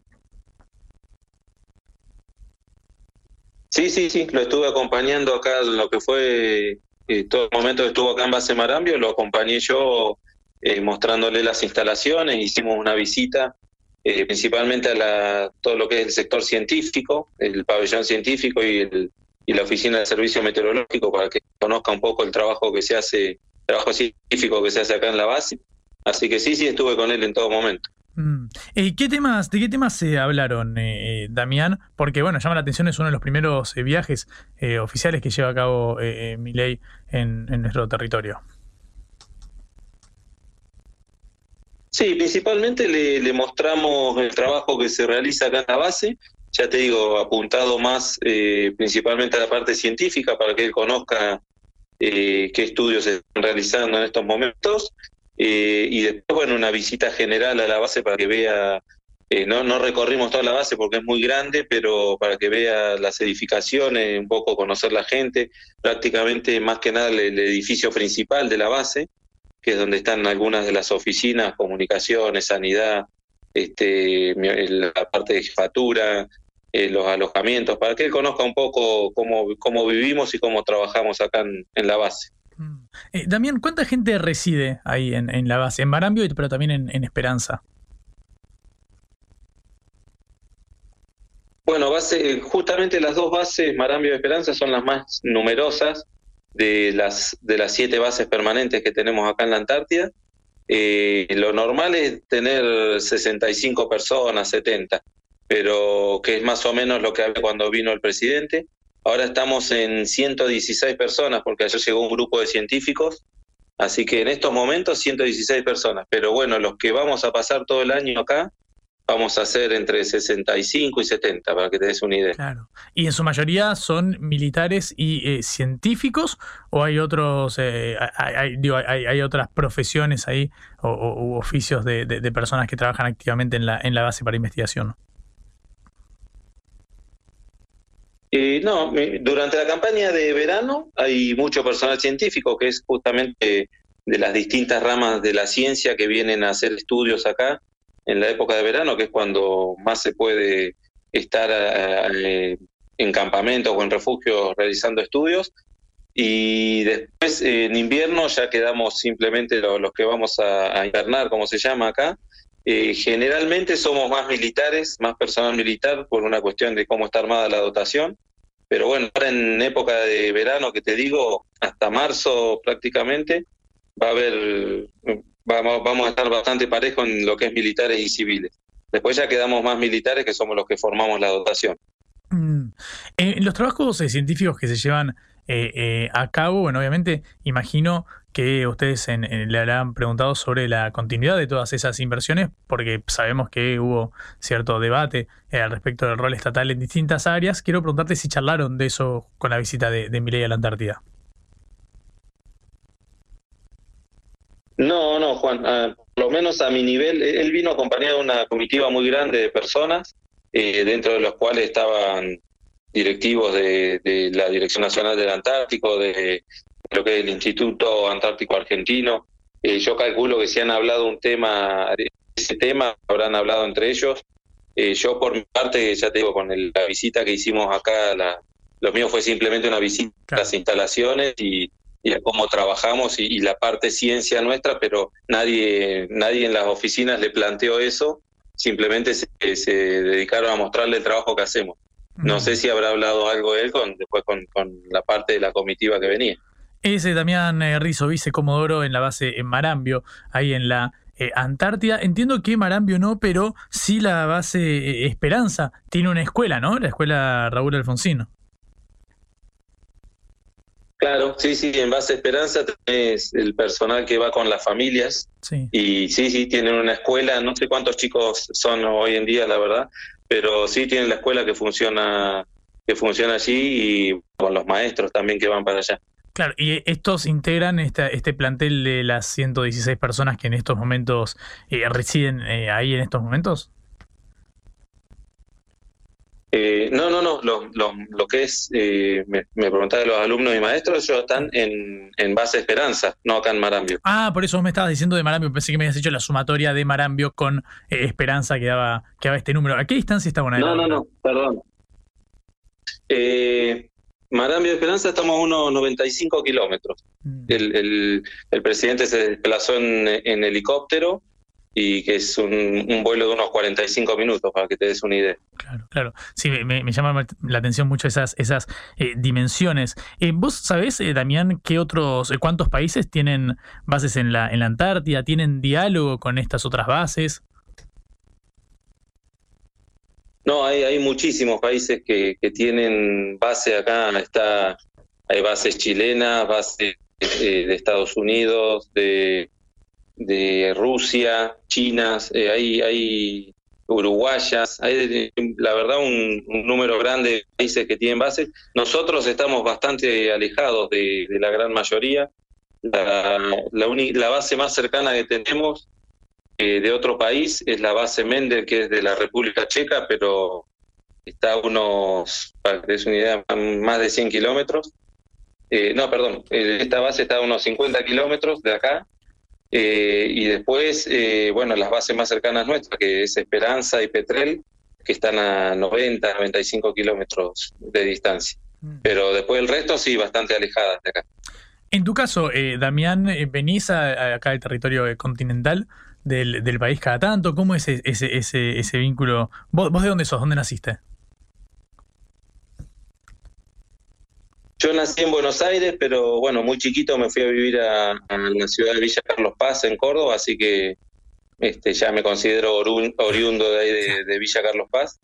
Sí, sí, sí, lo estuve acompañando acá en lo que fue eh, todo el momento que estuvo acá en Base Marambio, lo acompañé yo eh, mostrándole las instalaciones, hicimos una visita eh, principalmente a la, todo lo que es el sector científico, el pabellón científico y, el, y la oficina de servicio meteorológico para que conozca un poco el trabajo que se hace, trabajo científico que se hace acá en la base. Así que sí, sí, estuve con él en todo momento. Mm. Eh, ¿qué temas, ¿De qué temas se hablaron, eh, eh, Damián? Porque, bueno, llama la atención, es uno de los primeros viajes oficiales que lleva a cabo Milei en, en nuestro territorio. Sí, principalmente le, mostramos el trabajo que se realiza acá en la base, ya te digo, apuntado más principalmente a la parte científica para que él conozca qué estudios se están realizando en estos momentos eh, y después, bueno, una visita general a la base para que vea, eh, no, no recorrimos toda la base porque es muy grande, pero para que vea las edificaciones, un poco conocer la gente, prácticamente más que nada el, edificio principal de la base, que es donde están algunas de las oficinas, comunicaciones, sanidad, este, la parte de jefatura, eh, los alojamientos, para que él conozca un poco cómo, cómo vivimos y cómo trabajamos acá en, en la base. Eh, Damián, ¿cuánta gente reside ahí en, la base? En Marambio, pero también en, en Esperanza. Bueno, base, justamente las dos bases, Marambio y Esperanza, son las más numerosas de las, de las siete bases permanentes que tenemos acá en la Antártida. Eh, lo normal es tener 65 personas, 70, pero que es más o menos lo que había cuando vino el presidente. Ahora estamos en 116 personas, porque ayer llegó un grupo de científicos, así que en estos momentos 116 personas. Pero bueno, los que vamos a pasar todo el año acá, vamos a ser entre 65 y 70, para que te des una idea. Claro. ¿Y en su mayoría son militares y eh, científicos o hay otros, eh, hay, otras profesiones ahí o, u oficios de, de, de, personas que trabajan activamente en la, en la base para investigación? Eh, no, durante la campaña de verano hay mucho personal científico que es justamente de las distintas ramas de la ciencia que vienen a hacer estudios acá en la época de verano, que es cuando más se puede estar eh, en campamentos o en refugios realizando estudios. Y después en invierno ya quedamos simplemente los, que vamos a, a, invernar, como se llama acá. Eh, generalmente somos más militares, más personal militar por una cuestión de cómo está armada la dotación. Pero bueno, ahora en época de verano, que te digo, hasta marzo prácticamente, va a haber vamos, vamos a estar bastante parejos en lo que es militares y civiles. Después ya quedamos más militares que somos los que formamos la dotación. Mm. Eh, los trabajos científicos que se llevan eh, eh, a cabo, bueno, obviamente imagino que ustedes le habrán preguntado sobre la continuidad de todas esas inversiones, porque sabemos que hubo cierto debate eh, al respecto del rol estatal en distintas áreas. Quiero preguntarte si charlaron de eso con la visita de, de Milei a la Antártida. No, no, Juan, uh, por lo menos a mi nivel, él vino acompañado de una comitiva muy grande de personas, eh, dentro de los cuales estaban directivos de, la Dirección Nacional del Antártico, de lo que es el Instituto Antártico Argentino. Eh, yo calculo que si han hablado un tema, ese tema, habrán hablado entre ellos. Eh, yo por mi parte, ya te digo, con el, la visita que hicimos acá, la, lo mío fue simplemente una visita claro. a las instalaciones y y a cómo trabajamos y, y, la parte ciencia nuestra, pero nadie, nadie en las oficinas le planteó eso, simplemente se, se dedicaron a mostrarle el trabajo que hacemos. No sé si habrá hablado algo él con, después con, con la parte de la comitiva que venía. Ese Damián eh, Rizo, vicecomodoro en la base en Marambio, ahí en la eh, Antártida. Entiendo que Marambio no, pero sí la base eh, Esperanza tiene una escuela, ¿no? La escuela Raúl Alfonsino. Claro, sí, sí, en base Esperanza tenés el personal que va con las familias. Sí. Y sí, sí, tienen una escuela, no sé cuántos chicos son hoy en día, la verdad, pero sí tienen la escuela que funciona que funciona allí y con los maestros también que van para allá. Claro, y estos integran esta, este plantel de las 116 personas que en estos momentos eh, residen eh, ahí en estos momentos. Eh, no, no, no, lo, lo, lo que es, eh, me, me preguntaba de los alumnos y maestros, ellos están en, en base Esperanza, no acá en Marambio. Ah, por eso me estabas diciendo de Marambio, pensé que me habías hecho la sumatoria de Marambio con eh, Esperanza que daba, que daba este número. ¿A qué distancia está una No, no, no, perdón. Marambio Esperanza estamos a unos 95 kilómetros. Mm. El, el, el, presidente se desplazó en, en helicóptero y que es un, un, vuelo de unos 45 minutos, para que te des una idea. Claro, claro. Sí, me, me llama la atención mucho esas, esas eh, dimensiones. Eh, ¿Vos sabés, eh, Damián, qué otros, eh, cuántos países tienen bases en la, en la Antártida? ¿Tienen diálogo con estas otras bases? No, hay, hay muchísimos países que, que tienen base acá. Está, hay bases chilenas, bases de Estados Unidos, de de Rusia, chinas, eh, hay, hay uruguayas, hay la verdad un, número grande de países que tienen bases. Nosotros estamos bastante alejados de, la gran mayoría. La, la, la, base más cercana que tenemos eh, de otro país es la base Mendel, que es de la República Checa, pero está a unos, para que des una idea, más de 100 kilómetros. Eh, no, perdón, eh, esta base está a unos 50 kilómetros de acá eh, y después, eh, bueno, las bases más cercanas nuestras, que es Esperanza y Petrel, que están a 90, 95 kilómetros de distancia. Mm. Pero después el resto sí, bastante alejadas de acá. En tu caso, eh, Damián, eh, ¿venís a, a acá al territorio eh, continental del, del país cada tanto? ¿Cómo es ese, ese, ese, ese vínculo? ¿Vos, ¿Vos de dónde sos? ¿Dónde naciste? Yo nací en Buenos Aires, pero bueno, muy chiquito me fui a vivir a, a la ciudad de Villa Carlos Paz, en Córdoba, así que este, ya me considero oriundo de ahí de, de Villa Carlos Paz.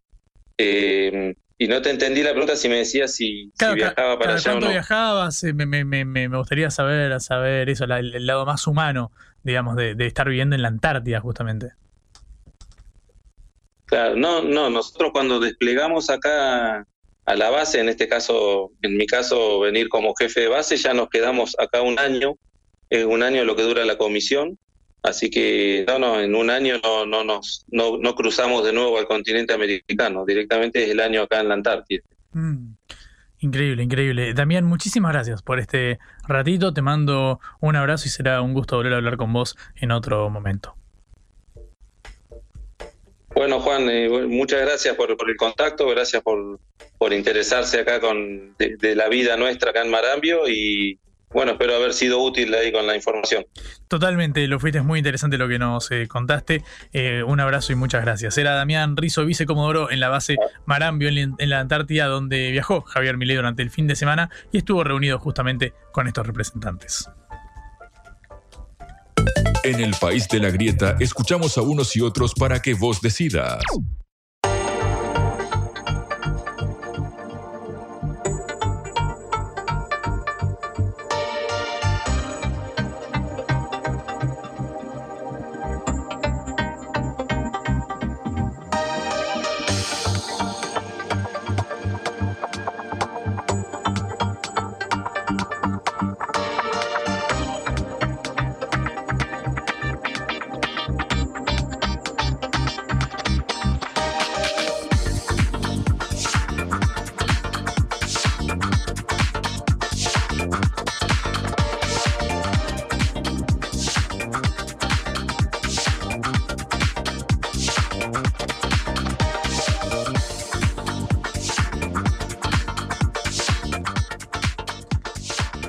Eh, y no te entendí la pregunta si me decías si, Claro, si ca- viajaba para allá o no. viajabas? Eh, Me, me, me, me gustaría saber, saber eso, la- el lado más humano, digamos, de, de estar viviendo en la Antártida, justamente. Claro, no, no, nosotros cuando desplegamos acá a la base, en este caso, en mi caso, venir como jefe de base, ya nos quedamos acá un año, es un año lo que dura la comisión, así que no, no, en un año no, no nos, no, no cruzamos de nuevo al continente americano, directamente es el año acá en la Antártida. Mm, Increíble, increíble. Damián, muchísimas gracias por este ratito. Te mando un abrazo y será un gusto volver a hablar con vos en otro momento. Bueno, Juan, eh, muchas gracias por, por el contacto, gracias por, por interesarse acá con de, de la vida nuestra acá en Marambio y bueno, espero haber sido útil ahí con la información. Totalmente, lo fuiste, es muy interesante lo que nos eh, contaste. Eh, un abrazo y muchas gracias. Era Damián Rizo, vicecomodoro en la base Marambio, en, en la Antártida, donde viajó Javier Milei durante el fin de semana y estuvo reunido justamente con estos representantes. En el país de la grieta escuchamos a unos y otros para que vos decidas.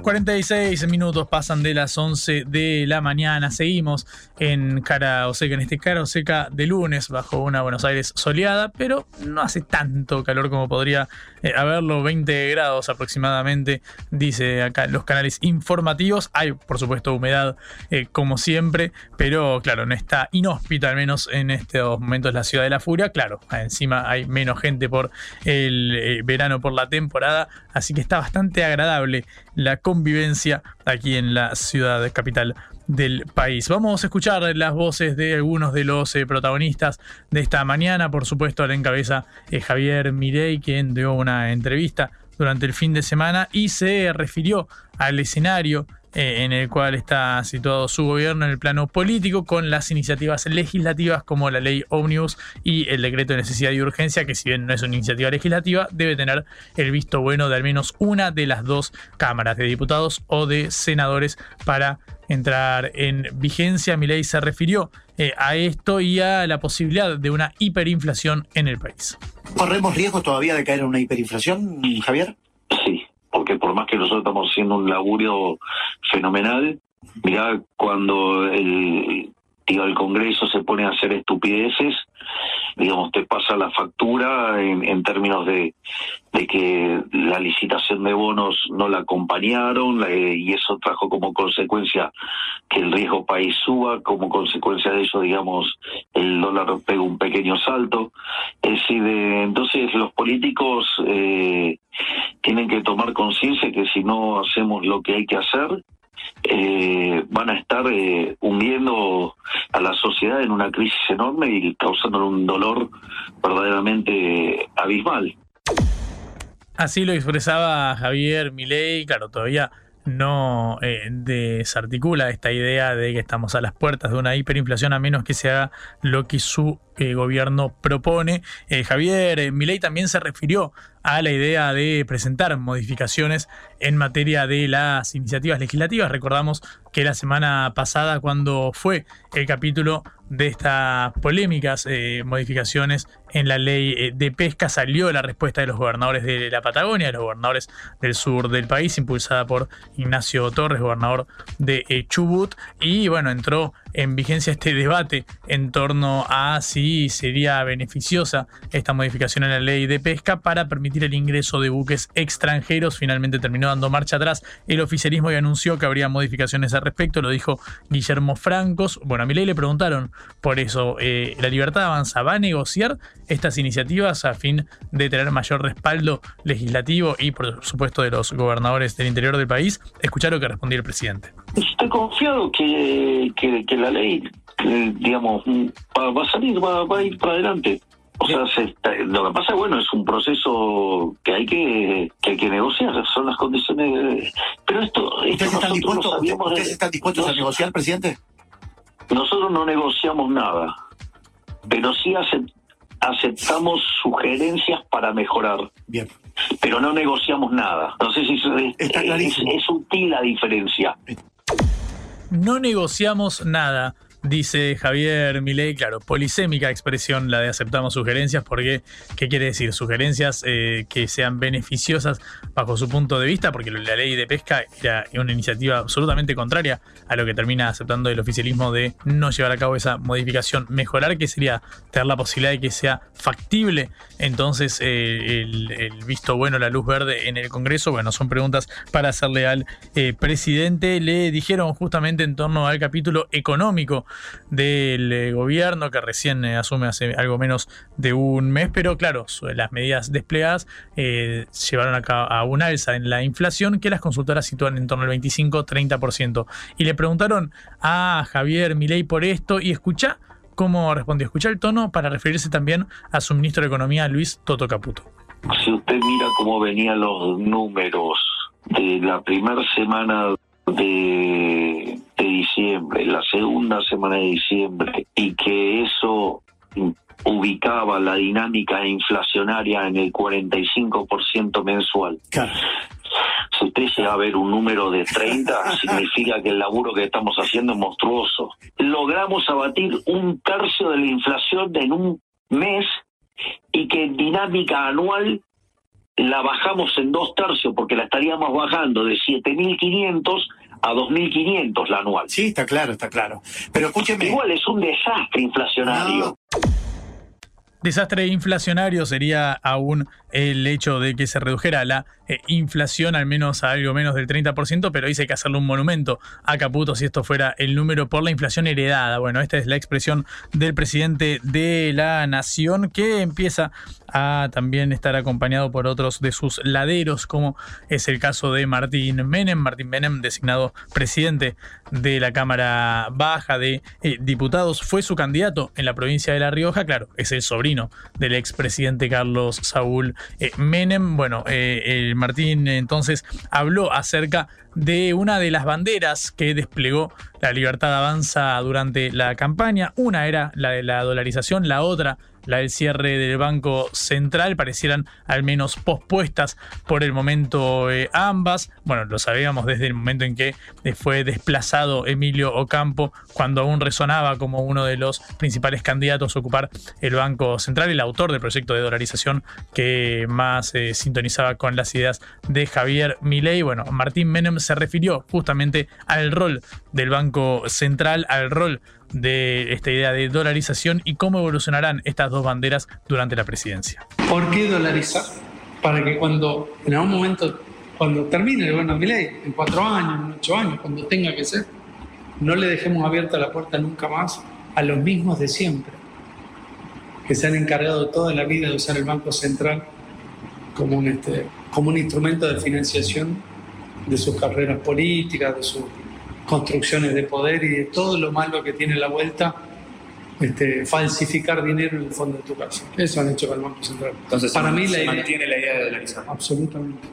46 minutos pasan de las 11 de la mañana. Seguimos en Cara Oseca, en este Cara Oseca de lunes, bajo una Buenos Aires soleada, pero no hace tanto calor como podría eh, haberlo. 20 grados aproximadamente, dice acá los canales informativos. Hay, por supuesto, humedad eh, como siempre, pero claro, no está inhóspita, al menos en estos momentos, la ciudad de la furia. Claro, encima hay menos gente por el eh, verano, por la temporada, así que está bastante agradable la convivencia aquí en la ciudad capital del país. Vamos a escuchar las voces de algunos de los eh, protagonistas de esta mañana. Por supuesto, la encabeza eh, Javier Mirey, quien dio una entrevista durante el fin de semana y se refirió al escenario eh, en el cual está situado su gobierno en el plano político con las iniciativas legislativas como la ley Omnibus y el decreto de necesidad y urgencia, que si bien no es una iniciativa legislativa, debe tener el visto bueno de al menos una de las dos cámaras de diputados o de senadores para entrar en vigencia. Milei se refirió eh, a esto y a la posibilidad de una hiperinflación en el país. ¿Corremos riesgos todavía de caer en una hiperinflación, Javier? Sí, porque por más que nosotros estamos haciendo un laburo fenomenal, mirá cuando el, digo, el Congreso se pone a hacer estupideces, digamos, te pasa la factura en, en términos de, que la licitación de bonos no la acompañaron la- y eso trajo como consecuencia que el riesgo país suba, como consecuencia de eso, digamos, el dólar pega un pequeño salto. Es de- entonces los políticos eh, tienen que tomar conciencia que si no hacemos lo que hay que hacer, eh, van a estar eh, hundiendo a la sociedad en una crisis enorme y causándole un dolor verdaderamente abismal. Así lo expresaba Javier Milei, claro, todavía no eh, desarticula esta idea de que estamos a las puertas de una hiperinflación a menos que se haga lo que su eh, gobierno propone. Eh, Javier Milei también se refirió a la idea de presentar modificaciones en materia de las iniciativas legislativas. Recordamos que la semana pasada, cuando fue el capítulo de estas polémicas eh, modificaciones en la ley eh, de pesca, salió la respuesta de los gobernadores de la Patagonia, de los gobernadores del sur del país, impulsada por Ignacio Torres, gobernador de eh, Chubut, y bueno, entró en vigencia este debate en torno a si sería beneficiosa esta modificación en la ley de pesca para permitir el ingreso de buques extranjeros. Finalmente terminó dando marcha atrás el oficialismo y anunció que habría modificaciones al respecto, lo dijo Guillermo Francos. Bueno, a mi ley le preguntaron por eso, eh, ¿la libertad avanza va a negociar estas iniciativas a fin de tener mayor respaldo legislativo y por supuesto de los gobernadores del interior del país? Escuchar lo que respondía el presidente. Estoy confiado que, que, que la ley, eh, digamos, va, va a salir, va, va a ir para adelante. O sea, se está- lo que pasa, bueno, es un proceso que hay que, que hay que negociar, son las condiciones. de- pero esto, esto ¿Ustedes están dispuestos, a negociar, presidente? Nosotros no negociamos nada, pero sí acep- aceptamos sugerencias para mejorar. Bien. Pero no negociamos nada. No sé si es, Está es, sutil la diferencia. No negociamos nada, dice Javier Milei. Claro, polisémica expresión la de aceptamos sugerencias, porque ¿qué quiere decir? Sugerencias eh, que sean beneficiosas bajo su punto de vista, porque la ley de pesca era una iniciativa absolutamente contraria a lo que termina aceptando el oficialismo de no llevar a cabo esa modificación. Mejorar, que sería tener la posibilidad de que sea factible. Entonces, eh, el, visto bueno, la luz verde en el Congreso, bueno, son preguntas para hacerle al eh, presidente. Le dijeron justamente en torno al capítulo económico del eh, gobierno que recién eh, asume hace algo menos de un mes, pero claro, las medidas desplegadas eh, llevaron a, cabo a un alza en la inflación que las consultoras sitúan en torno al 25-30%. Y le preguntaron a Javier Milei por esto y escucha cómo respondió. Escucha el tono para referirse también a su ministro de Economía, Luis Toto Caputo. Si usted mira cómo venían los números de la primera semana de, de diciembre, la segunda semana de diciembre, y que eso ubicaba la dinámica inflacionaria en el 45% mensual. Si usted llega a ver un número de 30, significa que el laburo que estamos haciendo es monstruoso. Logramos abatir un tercio de la inflación en un mes y que en dinámica anual la bajamos en dos tercios porque la estaríamos bajando de 7.500 a 2.500 la anual. Sí, está claro, está claro. Pero escúcheme. Igual es un desastre inflacionario. Desastre inflacionario sería aún el hecho de que se redujera la eh, inflación al menos a algo menos del 30%, pero dice que hacerle un monumento a Caputo si esto fuera el número por la inflación heredada. Bueno, esta es la expresión del presidente de la nación que empieza a también estar acompañado por otros de sus laderos, como es el caso de Martín Menem. Martín Menem, designado presidente de la Cámara Baja de eh, Diputados, fue su candidato en la provincia de La Rioja. Claro, es el sobrino del expresidente Carlos Saúl eh, Menem. Bueno, eh, el Martín entonces habló acerca de una de las banderas que desplegó la Libertad Avanza durante la campaña. Una era la de la dolarización, la otra la del cierre del Banco Central, parecieran al menos pospuestas por el momento eh, ambas. Bueno, lo sabíamos desde el momento en que eh, fue desplazado Emilio Ocampo, cuando aún resonaba como uno de los principales candidatos a ocupar el Banco Central, el autor del proyecto de dolarización que más eh, sintonizaba con las ideas de Javier Milei. Bueno, Martín Menem se refirió justamente al rol del Banco Central, al rol de esta idea de dolarización y cómo evolucionarán estas dos banderas durante la presidencia. ¿Por qué dolarizar? Para que cuando, en algún momento, cuando termine el gobierno de Milei, en cuatro años, en ocho años, cuando tenga que ser, no le dejemos abierta la puerta nunca más a los mismos de siempre, que se han encargado toda la vida de usar el Banco Central como un, este, como un instrumento de financiación de sus carreras políticas, de sus construcciones de poder y de todo lo malo que tiene la vuelta este, falsificar dinero en el fondo de tu casa. Eso han hecho con el Banco Central. Entonces, Para se, mí la se idea- mantiene la idea de dolarizar. Absolutamente.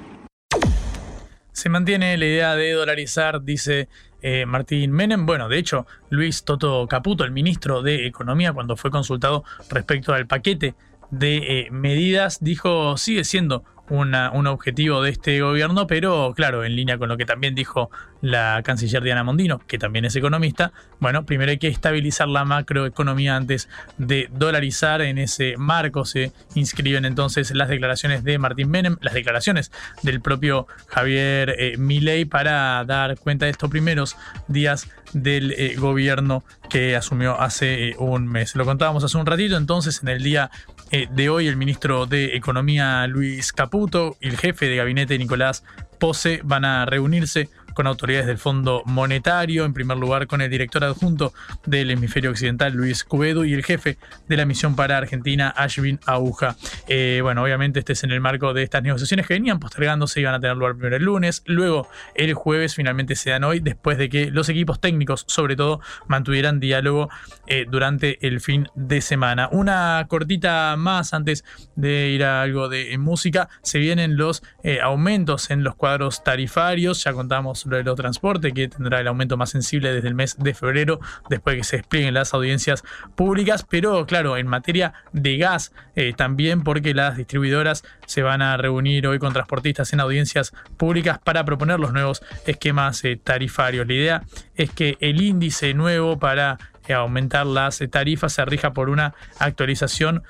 Se mantiene la idea de dolarizar, dice eh, Martín Menem. Bueno, de hecho, Luis Toto Caputo, el ministro de Economía, cuando fue consultado respecto al paquete de eh, medidas, dijo sigue siendo un objetivo de este gobierno, pero claro, en línea con lo que también dijo la canciller Diana Mondino, que también es economista, bueno, primero hay que estabilizar la macroeconomía antes de dolarizar. En ese marco se inscriben entonces las declaraciones de Martín Menem, las declaraciones del propio Javier eh, Milei para dar cuenta de estos primeros días del eh, gobierno que asumió hace eh, un mes. Lo contábamos hace un ratito, entonces en el día eh, de hoy el ministro de Economía Luis Caputo y el jefe de gabinete Nicolás Pose van a reunirse con autoridades del Fondo Monetario, en primer lugar con el director adjunto del hemisferio occidental, Luis Cubedo, y el jefe de la misión para Argentina, Ashwin Aguja. Eh, bueno, obviamente este es en el marco de estas negociaciones que venían postergándose, iban a tener lugar primero el lunes, luego el jueves, finalmente se dan hoy, después de que los equipos técnicos, sobre todo, mantuvieran diálogo eh, durante el fin de semana. Una cortita más antes de ir a algo de música, se vienen los eh, aumentos en los cuadros tarifarios, ya contamos de los transporte, que tendrá el aumento más sensible desde el mes de febrero, después de que se desplieguen las audiencias públicas, pero claro, en materia de gas eh, también, porque las distribuidoras se van a reunir hoy con transportistas en audiencias públicas para proponer los nuevos esquemas eh, tarifarios. La idea es que el índice nuevo para eh, aumentar las tarifas se rija por una actualización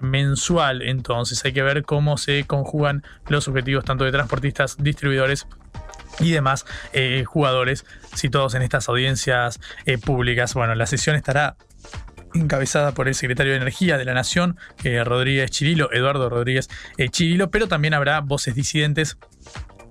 mensual. Entonces hay que ver cómo se conjugan los objetivos tanto de transportistas, distribuidores y demás eh, jugadores situados en estas audiencias eh, públicas. Bueno, la sesión estará encabezada por el secretario de Energía de la Nación, eh, Rodríguez Chirilo, Eduardo Rodríguez eh, Chirilo, pero también habrá voces disidentes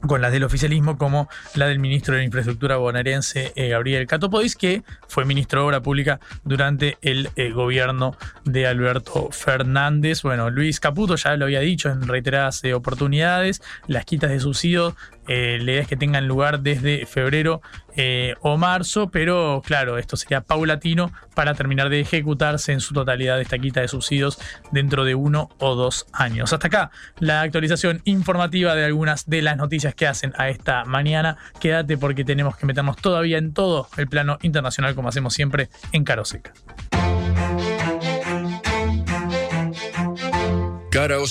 con las del oficialismo como la del ministro de Infraestructura bonaerense Gabriel Catopodis, que fue ministro de Obra Pública durante el gobierno de Alberto Fernández. Bueno, Luis Caputo ya lo había dicho en reiteradas oportunidades, las quitas de subsidio, eh, la idea es que tengan lugar desde febrero eh, o marzo, pero claro, esto sería paulatino para terminar de ejecutarse en su totalidad esta quita de subsidios dentro de uno o dos años. Hasta acá la actualización informativa de algunas de las noticias que hacen a esta mañana. Quédate porque tenemos que meternos todavía en todo el plano internacional como hacemos siempre en Caro Seca. Cara o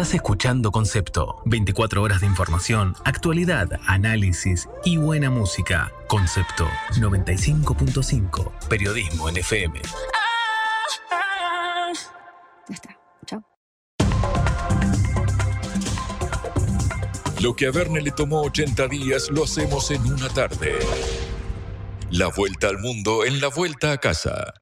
Estás escuchando Concepto. 24 horas de información, actualidad, análisis y buena música. Concepto 95.5. Periodismo en FM. Ya está. Chao. Lo que a Verne le tomó 80 días lo hacemos en una tarde. La vuelta al mundo en la vuelta a casa.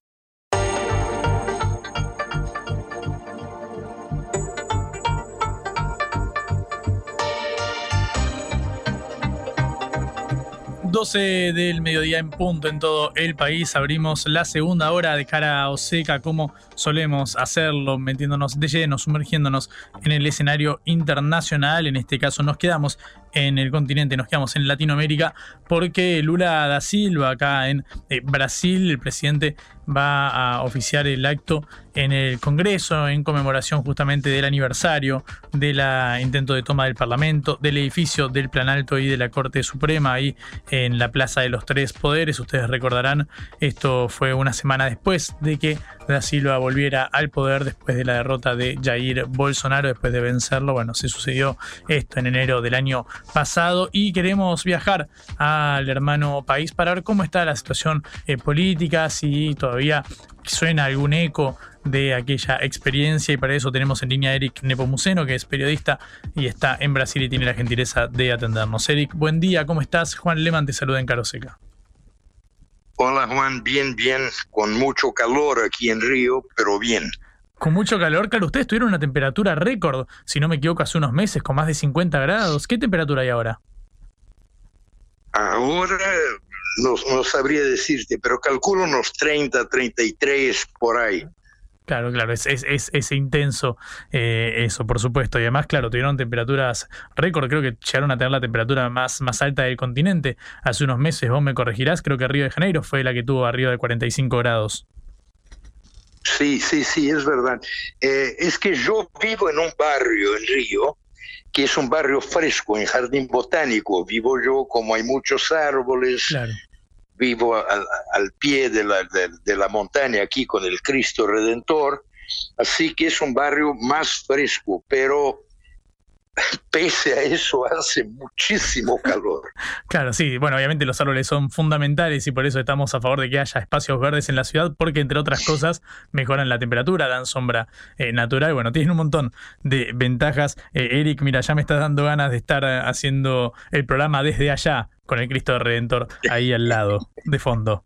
12 del mediodía en punto en todo el país. Abrimos la segunda hora de cara a Oseca, como solemos hacerlo, metiéndonos de lleno, sumergiéndonos en el escenario internacional. En este caso, nos quedamos en el continente, nos quedamos en Latinoamérica, porque Lula da Silva, acá en eh, Brasil, el presidente va a oficiar el acto en el Congreso en conmemoración justamente del aniversario del intento de toma del Parlamento, del edificio del Plan Alto y de la Corte Suprema ahí en la Plaza de los Tres Poderes. Ustedes recordarán, esto fue una semana después de que Da Silva volviera al poder después de la derrota de Jair Bolsonaro, después de vencerlo. Bueno, se sucedió esto en enero del año pasado y queremos viajar al hermano país para ver cómo está la situación eh, política, si todavía suena algún eco de aquella experiencia y para eso tenemos en línea a Eric Nepomuceno, que es periodista y está en Brasil y tiene la gentileza de atendernos. Eric, buen día, ¿cómo estás? Juan Leman te saluda en Caroseca. Hola Juan, bien, bien, con mucho calor aquí en Río, pero bien. Con mucho calor, claro, ustedes tuvieron una temperatura récord, si no me equivoco, hace unos meses, con más de 50 grados. ¿Qué temperatura hay ahora? Ahora no, no sabría decirte, pero calculo unos 30, 33 por ahí. Claro, claro, es, es, es, intenso eh, eso, por supuesto. Y además, claro, tuvieron temperaturas récord, creo que llegaron a tener la temperatura más, más alta del continente. Hace unos meses, vos me corregirás, creo que Río de Janeiro fue la que tuvo arriba de 45 grados. Sí, sí, sí, es verdad. Eh, es que yo vivo en un barrio en Río, que es un barrio fresco, en Jardín Botánico. Vivo yo como hay muchos árboles, claro vivo al, pie de la, de, la montaña aquí con el Cristo Redentor, así que es un barrio más fresco, pero pese a eso hace muchísimo calor. Claro, sí, bueno, obviamente los árboles son fundamentales y por eso estamos a favor de que haya espacios verdes en la ciudad, porque entre otras cosas mejoran la temperatura, dan sombra eh, natural, bueno, tienen un montón de ventajas. Eh, Eric, mira, ya me estás dando ganas de estar haciendo el programa desde allá, con el Cristo Redentor ahí al lado, de fondo.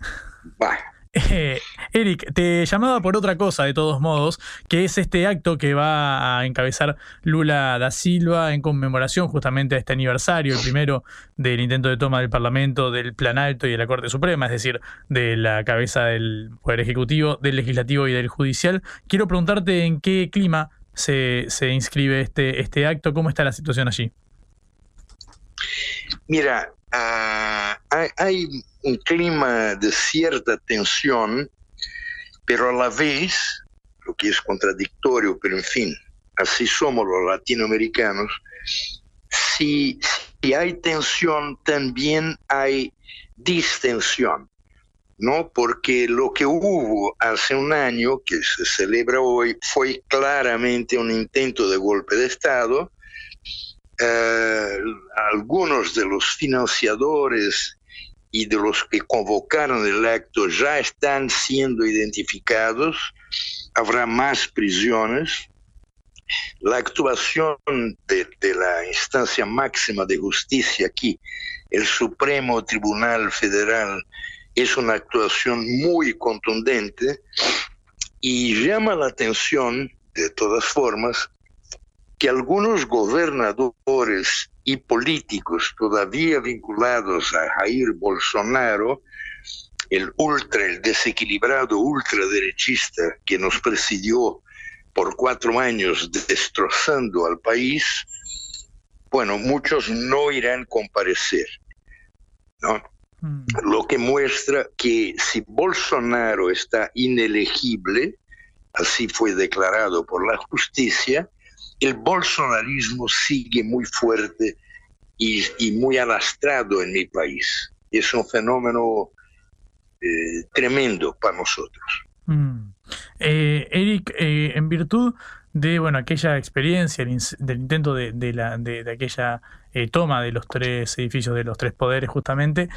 Eric, te llamaba por otra cosa, de todos modos, que es este acto que va a encabezar Lula da Silva en conmemoración justamente a este aniversario, el primero del intento de toma del Parlamento, del Plan Alto y de la Corte Suprema, es decir, de la cabeza del Poder Ejecutivo, del Legislativo y del Judicial. Quiero preguntarte en qué clima se, se inscribe este, este acto, cómo está la situación allí. Mira, hay, hay, un clima de cierta tensión, pero a la vez, lo que es contradictorio, pero en fin, así somos los latinoamericanos, si, si hay tensión, también hay distensión. ¿no? Porque lo que hubo hace un año, que se celebra hoy, fue claramente un intento de golpe de Estado, eh, algunos de los financiadores y de los que convocaron el acto ya están siendo identificados, habrá más prisiones. La actuación de, de, la instancia máxima de justicia aquí, el Supremo Tribunal Federal, es una actuación muy contundente y llama la atención, de todas formas, que algunos gobernadores y políticos todavía vinculados a Jair Bolsonaro, el ultra, el desequilibrado ultraderechista que nos presidió por cuatro años destrozando al país, bueno, muchos no irán a comparecer, ¿no? Mm. Lo que muestra que si Bolsonaro está inelegible, así fue declarado por la justicia, el bolsonarismo sigue muy fuerte y, muy arrastrado en mi país. Es un fenómeno eh, tremendo para nosotros. Mm. Eh, Eric, eh, en virtud de bueno aquella experiencia, del intento de, la, de, aquella eh, toma de los tres edificios, de los tres poderes justamente,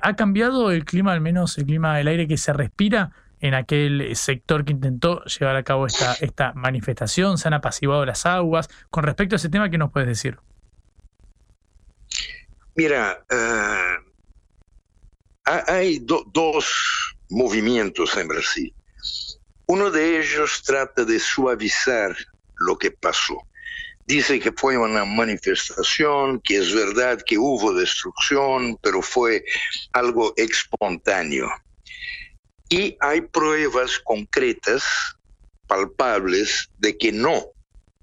¿ha cambiado el clima, al menos el clima del aire que se respira en aquel sector que intentó llevar a cabo esta, esta manifestación? ¿Se han apaciguado las aguas? Con respecto a ese tema, ¿qué nos puedes decir? Mira, uh, hay do, dos movimientos en Brasil. Uno de ellos trata de suavizar lo que pasó. Dice que fue una manifestación, que es verdad que hubo destrucción, pero fue algo espontáneo. Y hay pruebas concretas, palpables, de que no,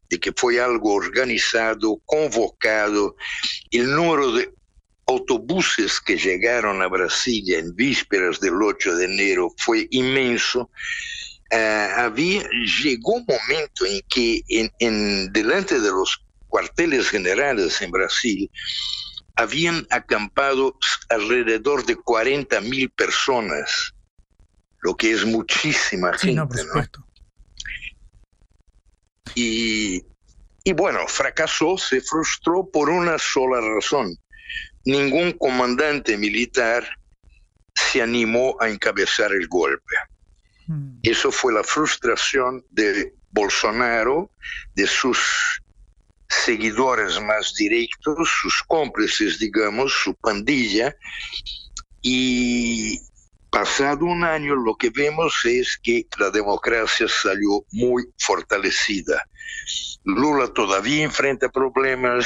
de que fue algo organizado, convocado. El número de autobuses que llegaron a Brasilia en vísperas del 8 de enero fue inmenso. Uh, había, llegó un momento en que en, en, delante de los cuarteles generales en Brasil habían acampado alrededor de 40 mil personas, lo que es muchísima sí, gente. No, por supuesto. ¿no? Y, y bueno, fracasó, se frustró por una sola razón ningún comandante militar se animó a encabezar el golpe. Mm. Eso fue la frustración de Bolsonaro, de sus seguidores más directos, sus cómplices, digamos, su pandilla. Y pasado un año lo que vemos es que la democracia salió muy fortalecida. Lula todavía enfrenta problemas,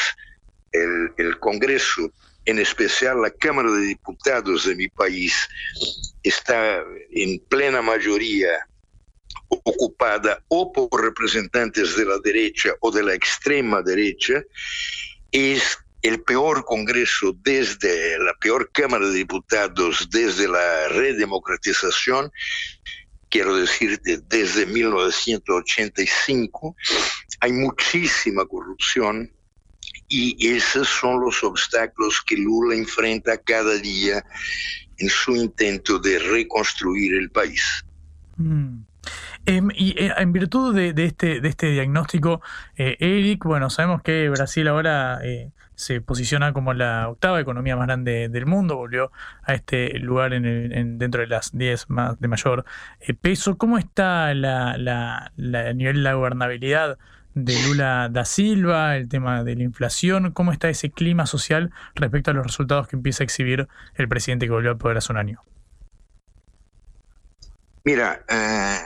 el, Congreso en especial la Cámara de Diputados de mi país, está en plena mayoría ocupada o por representantes de la derecha o de la extrema derecha, es el peor Congreso desde la peor Cámara de Diputados desde la redemocratización, quiero decir, desde 1985. Hay muchísima corrupción, y esos son los obstáculos que Lula enfrenta cada día en su intento de reconstruir el país. Mm. Eh, y eh, en virtud de, este, este diagnóstico, eh, Eric, bueno, sabemos que Brasil ahora eh, se posiciona como la octava economía más grande del mundo, volvió a este lugar en el, en, dentro de las 10 más de mayor eh, peso. ¿Cómo está la, nivel de la gobernabilidad de Lula da Silva, el tema de la inflación, cómo está ese clima social respecto a los resultados que empieza a exhibir el presidente que volvió al poder hace un año. Mira, eh,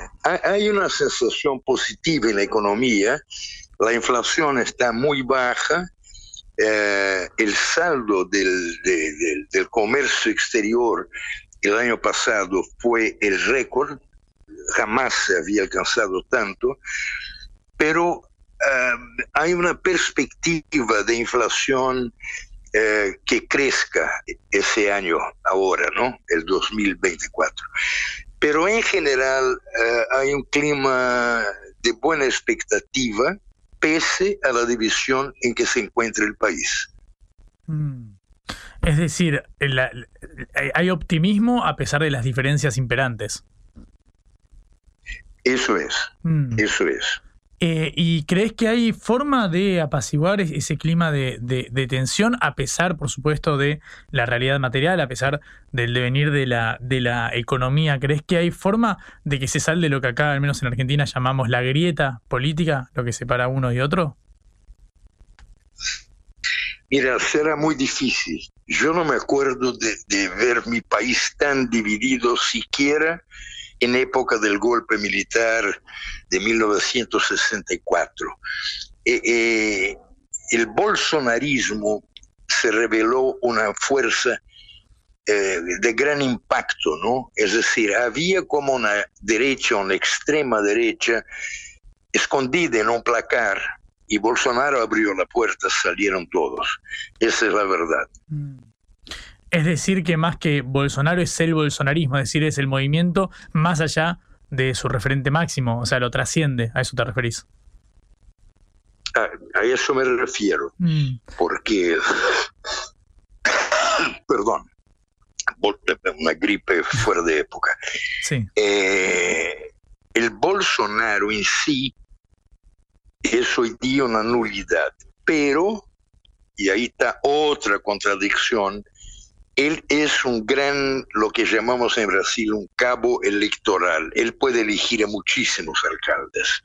hay una sensación positiva en la economía, la inflación está muy baja, eh, el saldo del, de, del, del comercio exterior el año pasado fue el récord, jamás se había alcanzado tanto, pero uh, hay una perspectiva de inflación uh, que crezca ese año ahora, ¿no? El 2024. Pero en general uh, hay un clima de buena expectativa pese a la división en que se encuentra el país. Mm. Es decir, la, la, hay optimismo a pesar de las diferencias imperantes. Eso es, mm. eso es. Eh, ¿Y crees que hay forma de apaciguar ese clima de, tensión, a pesar, por supuesto, de la realidad material, a pesar del devenir de la, de la economía? ¿Crees que hay forma de que se salde lo que acá, al menos en Argentina, llamamos la grieta política, lo que separa uno y otro? Mira, será muy difícil. Yo no me acuerdo de ver mi país tan dividido siquiera en época del golpe militar de 1964. Eh, eh, el bolsonarismo se reveló una fuerza eh, de gran impacto, ¿no? Es decir, había como una derecha, una extrema derecha, escondida en un placar, y Bolsonaro abrió la puerta, salieron todos. Esa es la verdad. Mm. Es decir, que más que Bolsonaro es el bolsonarismo, es decir, es el movimiento más allá de su referente máximo, o sea, lo trasciende, a eso te referís. A, a eso me refiero, mm. porque, perdón, una gripe fuera de época. Sí. Eh, el Bolsonaro en sí es hoy día una nulidad. Pero, y ahí está otra contradicción, él es un gran, lo que llamamos en Brasil, un cabo electoral. Él puede elegir a muchísimos alcaldes.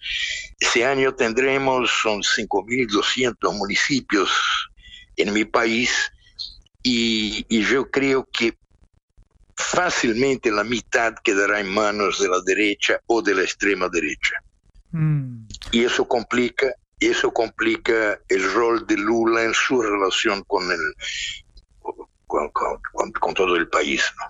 Este año tendremos, son 5.200 municipios en mi país, y, y yo creo que fácilmente la mitad quedará en manos de la derecha o de la extrema derecha. Mm. Y eso complica, eso complica el rol de Lula en su relación con el con, con- con- con todo el país. ¿no?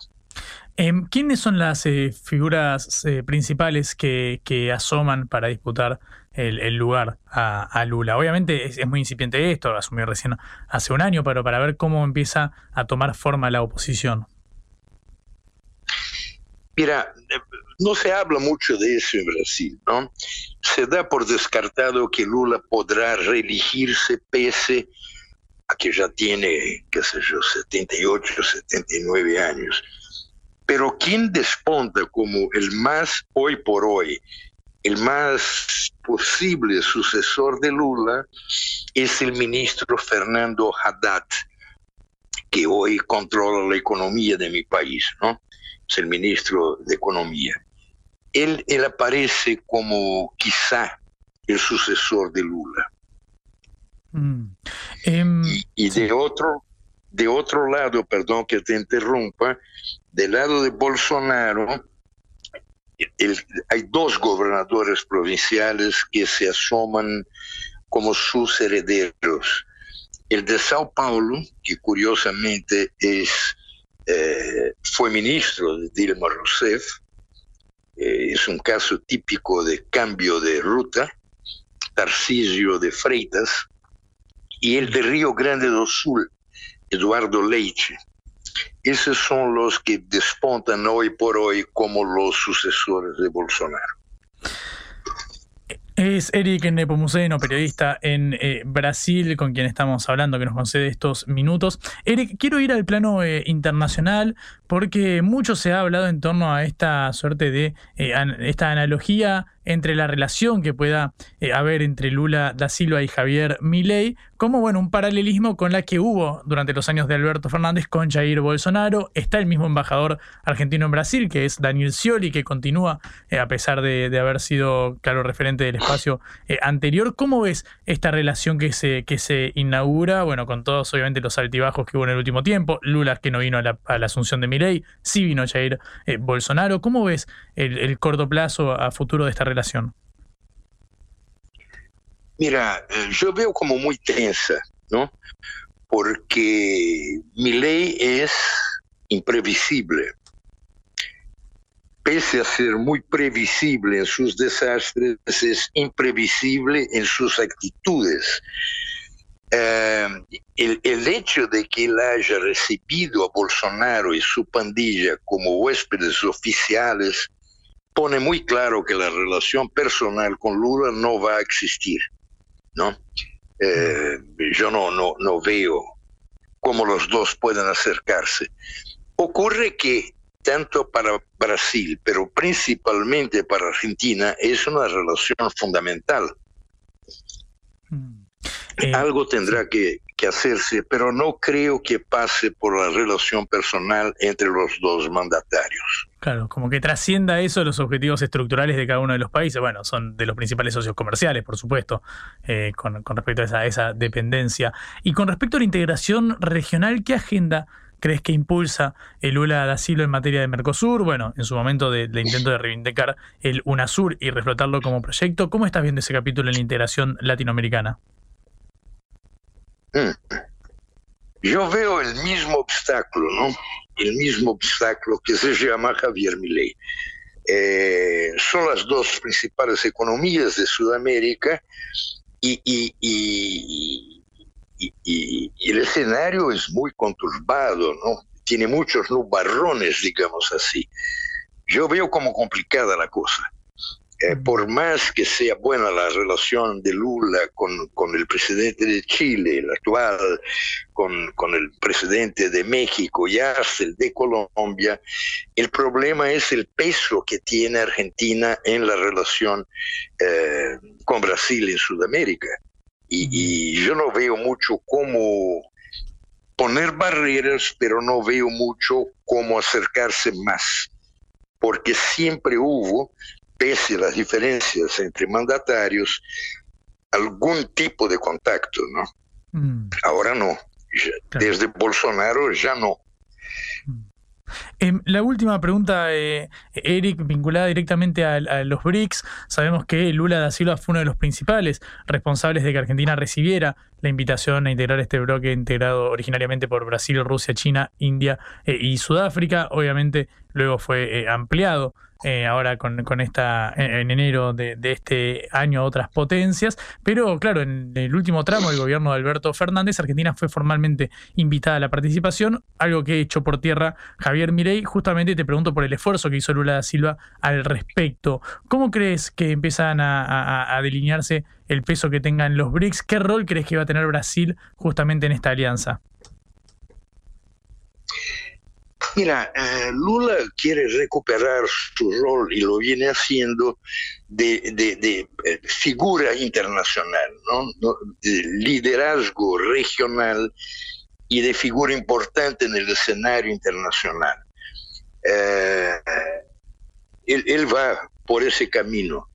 Em, ¿Quiénes son las eh, figuras eh, principales que, que asoman para disputar el, el lugar a, a Lula? Obviamente es, es muy incipiente esto, asumió recién hace un año, pero para ver cómo empieza a tomar forma la oposición. Mira, eh, no se habla mucho de eso en Brasil, ¿no? Se da por descartado que Lula podrá reelegirse pese a que ya tiene, qué sé yo, 78, 79 años. Pero quien desponta como el más, hoy por hoy, el más posible sucesor de Lula es el ministro Fernando Haddad, que hoy controla la economía de mi país, ¿no? Es el ministro de Economía. Él, él aparece como quizá el sucesor de Lula. Mm. Em, Y de otro, de otro lado, perdón que te interrumpa, del lado de Bolsonaro, el- hay dos gobernadores provinciales que se asoman como sus herederos. El de Sao Paulo, que curiosamente es, eh, fue ministro de Dilma Rousseff, eh, es un caso típico de cambio de ruta, Tarcisio de Freitas, y el de Río Grande do Sul, Eduardo Leite. Esos son los que despontan hoy por hoy como los sucesores de Bolsonaro. Es Eric Nepomuceno, periodista en eh, Brasil, con quien estamos hablando, que nos concede estos minutos. Eric, quiero ir al plano eh, internacional porque mucho se ha hablado en torno a esta suerte de eh, esta analogía entre la relación que pueda eh, haber entre Lula da Silva y Javier Milei, como bueno, un paralelismo con la que hubo durante los años de Alberto Fernández con Jair Bolsonaro. Está el mismo embajador argentino en Brasil, que es Daniel Scioli, que continúa eh, a pesar de, haber sido, claro, referente del espacio anterior. ¿Cómo ves esta relación que se, que se inaugura? Bueno, con todos obviamente los altibajos que hubo en el último tiempo. Lula que no vino a la, a la asunción de Milei, sí vino Jair eh, Bolsonaro. ¿Cómo ves el, el corto plazo a futuro de esta relación? Mira, eh, yo veo como muy tensa, ¿no? Porque mi ley es imprevisible. Pese a ser muy previsible en sus desastres, es imprevisible en sus actitudes. Eh, el, hecho de que él haya recibido a Bolsonaro y su pandilla como huéspedes oficiales pone muy claro que la relación personal con Lula no va a existir. ¿no? Eh, yo no, no, no veo cómo los dos pueden acercarse. Ocurre que tanto para Brasil, pero principalmente para Argentina, es una relación fundamental. Algo tendrá que, que hacerse, pero no creo que pase por la relación personal entre los dos mandatarios. Claro, como que trascienda eso los objetivos estructurales de cada uno de los países. Bueno, son de los principales socios comerciales, por supuesto, eh, con, con respecto a esa, esa dependencia. Y con respecto a la integración regional, ¿qué agenda crees que impulsa el Lula da Silva en materia de Mercosur? Bueno, en su momento de, de intento de reivindicar el UNASUR y reflotarlo como proyecto. ¿Cómo estás viendo ese capítulo en la integración latinoamericana? Mm. Yo veo el mismo obstáculo, ¿no? El mismo obstáculo que se llama Javier Milei. Eh, son las dos principales economías de Sudamérica y- y- y- y el escenario es muy conturbado, ¿no? Tiene muchos nubarrones, digamos así. Yo veo como complicada la cosa. Eh, por más que sea buena la relación de Lula con, con el presidente de Chile, el actual, con, con, el presidente de México y hasta el de Colombia, el problema es el peso que tiene Argentina en la relación eh, con Brasil en Sudamérica. Y, y yo no veo mucho cómo poner barreras, pero no veo mucho cómo acercarse más, porque siempre hubo pese a las diferencias entre mandatarios, algún tipo de contacto, ¿no? Mm. Ahora no. Desde Bolsonaro ya no. Em, la última pregunta, eh, Eric, vinculada directamente a, a, los BRICS. Sabemos que Lula da Silva fue uno de los principales responsables de que Argentina recibiera la invitación a integrar este bloque integrado originariamente por Brasil, Rusia, China, India eh, y Sudáfrica. Obviamente luego fue eh, ampliado eh, ahora con, esta en enero de, de, este año a otras potencias, pero claro, en el último tramo del gobierno de Alberto Fernández, Argentina fue formalmente invitada a la participación, algo que echó por tierra Javier Mirey. Justamente te pregunto por el esfuerzo que hizo Lula da Silva al respecto. ¿Cómo crees que empiezan a, a, a delinearse el peso que tengan los BRICS? ¿Qué rol crees que va a tener Brasil justamente en esta alianza? Mira, uh, Lula quiere recuperar su rol y lo viene haciendo de, eh, figura internacional, de liderazgo regional y de figura importante en el escenario internacional. Él, él, va por ese camino.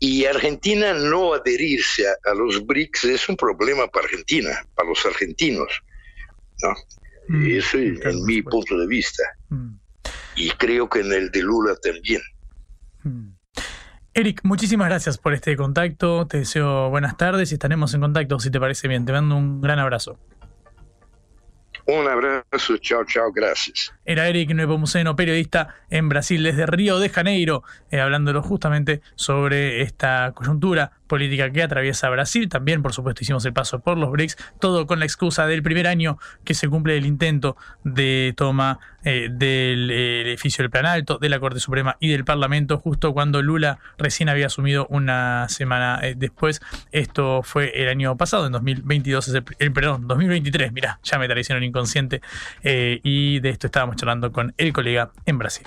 Y Argentina no adherirse a, a, los BRICS es un problema para Argentina, para los argentinos. ¿no? Mm, Eso es en mi punto de vista. Mm. Y creo que en el de Lula también. Mm. Eric, muchísimas gracias por este contacto. Te deseo buenas tardes y estaremos en contacto si te parece bien. Te mando un gran abrazo. Un abrazo, chao, chao, gracias. Era Eric Nepomuceno, periodista en Brasil desde Río de Janeiro, eh, hablándolo justamente sobre esta coyuntura política que atraviesa Brasil. También, por supuesto, hicimos el paso por los BRICS, todo con la excusa del primer año que se cumple el intento de toma eh, del eh, edificio del Plan Alto, de la Corte Suprema y del Parlamento, justo cuando Lula recién había asumido una semana eh, después. Esto fue el año pasado, en 2022, el, el, perdón, 2023, mirá, ya me traicionó el inconsciente. y de esto estábamos charlando con el colega en Brasil.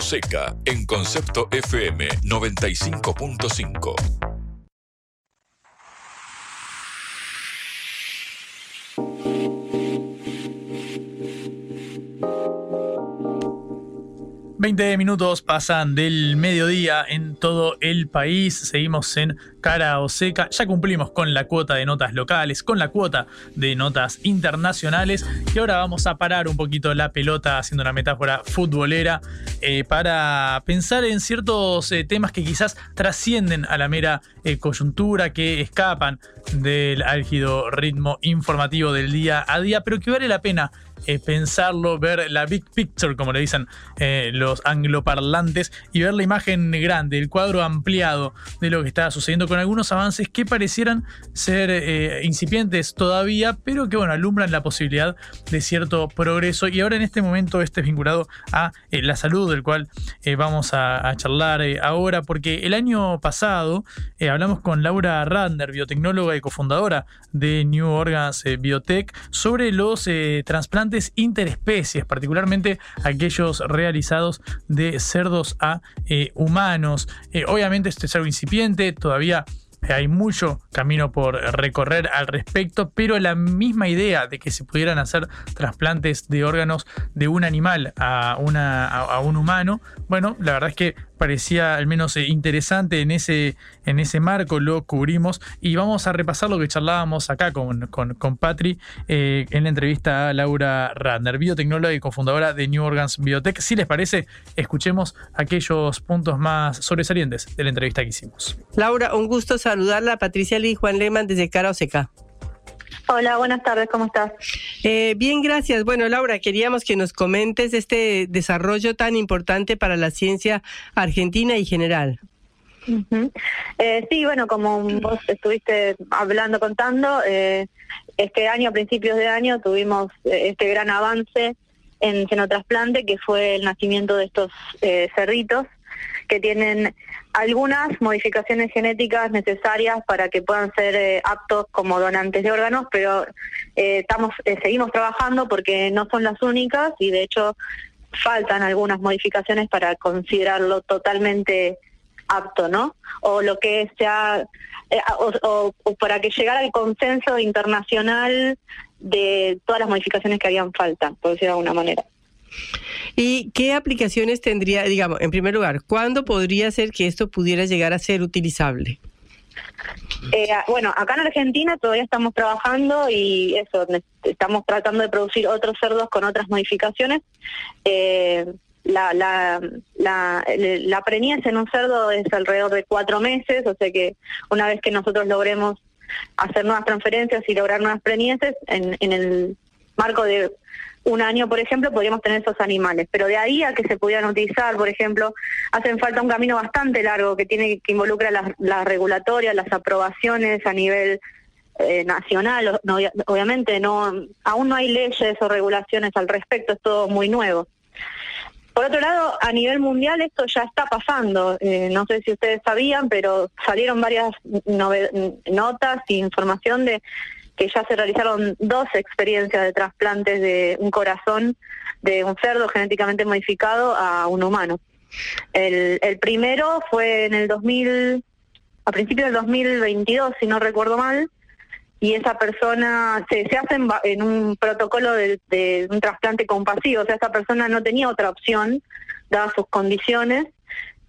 Seca en Concepto FM 95.5. Veinte minutos pasan del mediodía en todo el país. Seguimos en cara o seca. Ya cumplimos con la cuota de notas locales, con la cuota de notas internacionales. Y ahora vamos a parar un poquito la pelota, haciendo una metáfora futbolera, eh, para pensar en ciertos eh, temas que quizás trascienden a la mera eh, coyuntura, que escapan del álgido ritmo informativo del día a día, pero que vale la pena pensarlo, ver la big picture, como le dicen los angloparlantes, y ver la imagen grande, el cuadro ampliado de lo que está sucediendo con algunos avances que parecieran ser eh, incipientes todavía, pero que bueno, alumbran la posibilidad de cierto progreso. Y ahora en este momento este es vinculado a eh, la salud, del cual eh, vamos a, charlar ahora, porque el año pasado hablamos con Laura Radner, biotecnóloga y cofundadora de New Organs Biotech, sobre los trasplantes interespecies, particularmente aquellos realizados de cerdos a humanos. obviamente este es algo incipiente, todavía hay mucho camino por recorrer al respecto, pero la misma idea de que se pudieran hacer trasplantes de órganos de un animal a, a, un humano, bueno, la verdad es que parecía al menos eh, interesante en ese, en ese marco, lo cubrimos y vamos a repasar lo que charlábamos acá con, con, Patri eh, en la entrevista a Laura Radner, biotecnóloga y cofundadora de New Organs Biotech. Si les parece, escuchemos aquellos puntos más sobresalientes de la entrevista que hicimos. Laura, un gusto saludarla. Patricia Lee y Juan Lehmann desde Cara Oseca. Hola, buenas tardes, ¿cómo estás? Eh, bien, gracias. Bueno, Laura, queríamos que nos comentes este desarrollo tan importante para la ciencia argentina y general. Eh, sí, bueno, como vos estuviste hablando, contando, eh, este año, a principios de año, tuvimos este gran avance en xenotrasplante, que fue el nacimiento de estos cerritos que tienen algunas modificaciones genéticas necesarias para que puedan ser eh, aptos como donantes de órganos, pero eh, estamos eh, seguimos trabajando porque no son las únicas y de hecho faltan algunas modificaciones para considerarlo totalmente apto, ¿no? O lo que sea, o, o, para que llegara al consenso internacional de todas las modificaciones que harían falta, por decirlo de alguna manera. ¿Y qué aplicaciones tendría, digamos, en primer lugar, cuándo podría ser que esto pudiera llegar a ser utilizable? Eh, bueno, acá en Argentina todavía estamos trabajando y eso, estamos tratando de producir otros cerdos con otras modificaciones. Eh, la, la, la, la preñez en un cerdo es alrededor de cuatro meses, o sea que una vez que nosotros logremos hacer nuevas transferencias y lograr nuevas preñeces, en, en el marco de un año, por ejemplo, podríamos tener esos animales. Pero de ahí a que se pudieran utilizar, por ejemplo, hacen falta un camino bastante largo que tiene que involucra las, las regulatorias, las aprobaciones a nivel eh, nacional. obviamente no, aún no hay leyes o regulaciones al respecto, es todo muy nuevo. Por otro lado, a nivel mundial esto ya está pasando. Eh, no sé si ustedes sabían, pero salieron varias notas e información de que ya se realizaron dos experiencias de trasplantes de un corazón de un cerdo genéticamente modificado a un humano. El, primero fue en el 2000, a principios del 2022, si no recuerdo mal, y esa persona se, hace en, un protocolo de, de, un trasplante compasivo, o sea, esa persona no tenía otra opción, dadas sus condiciones,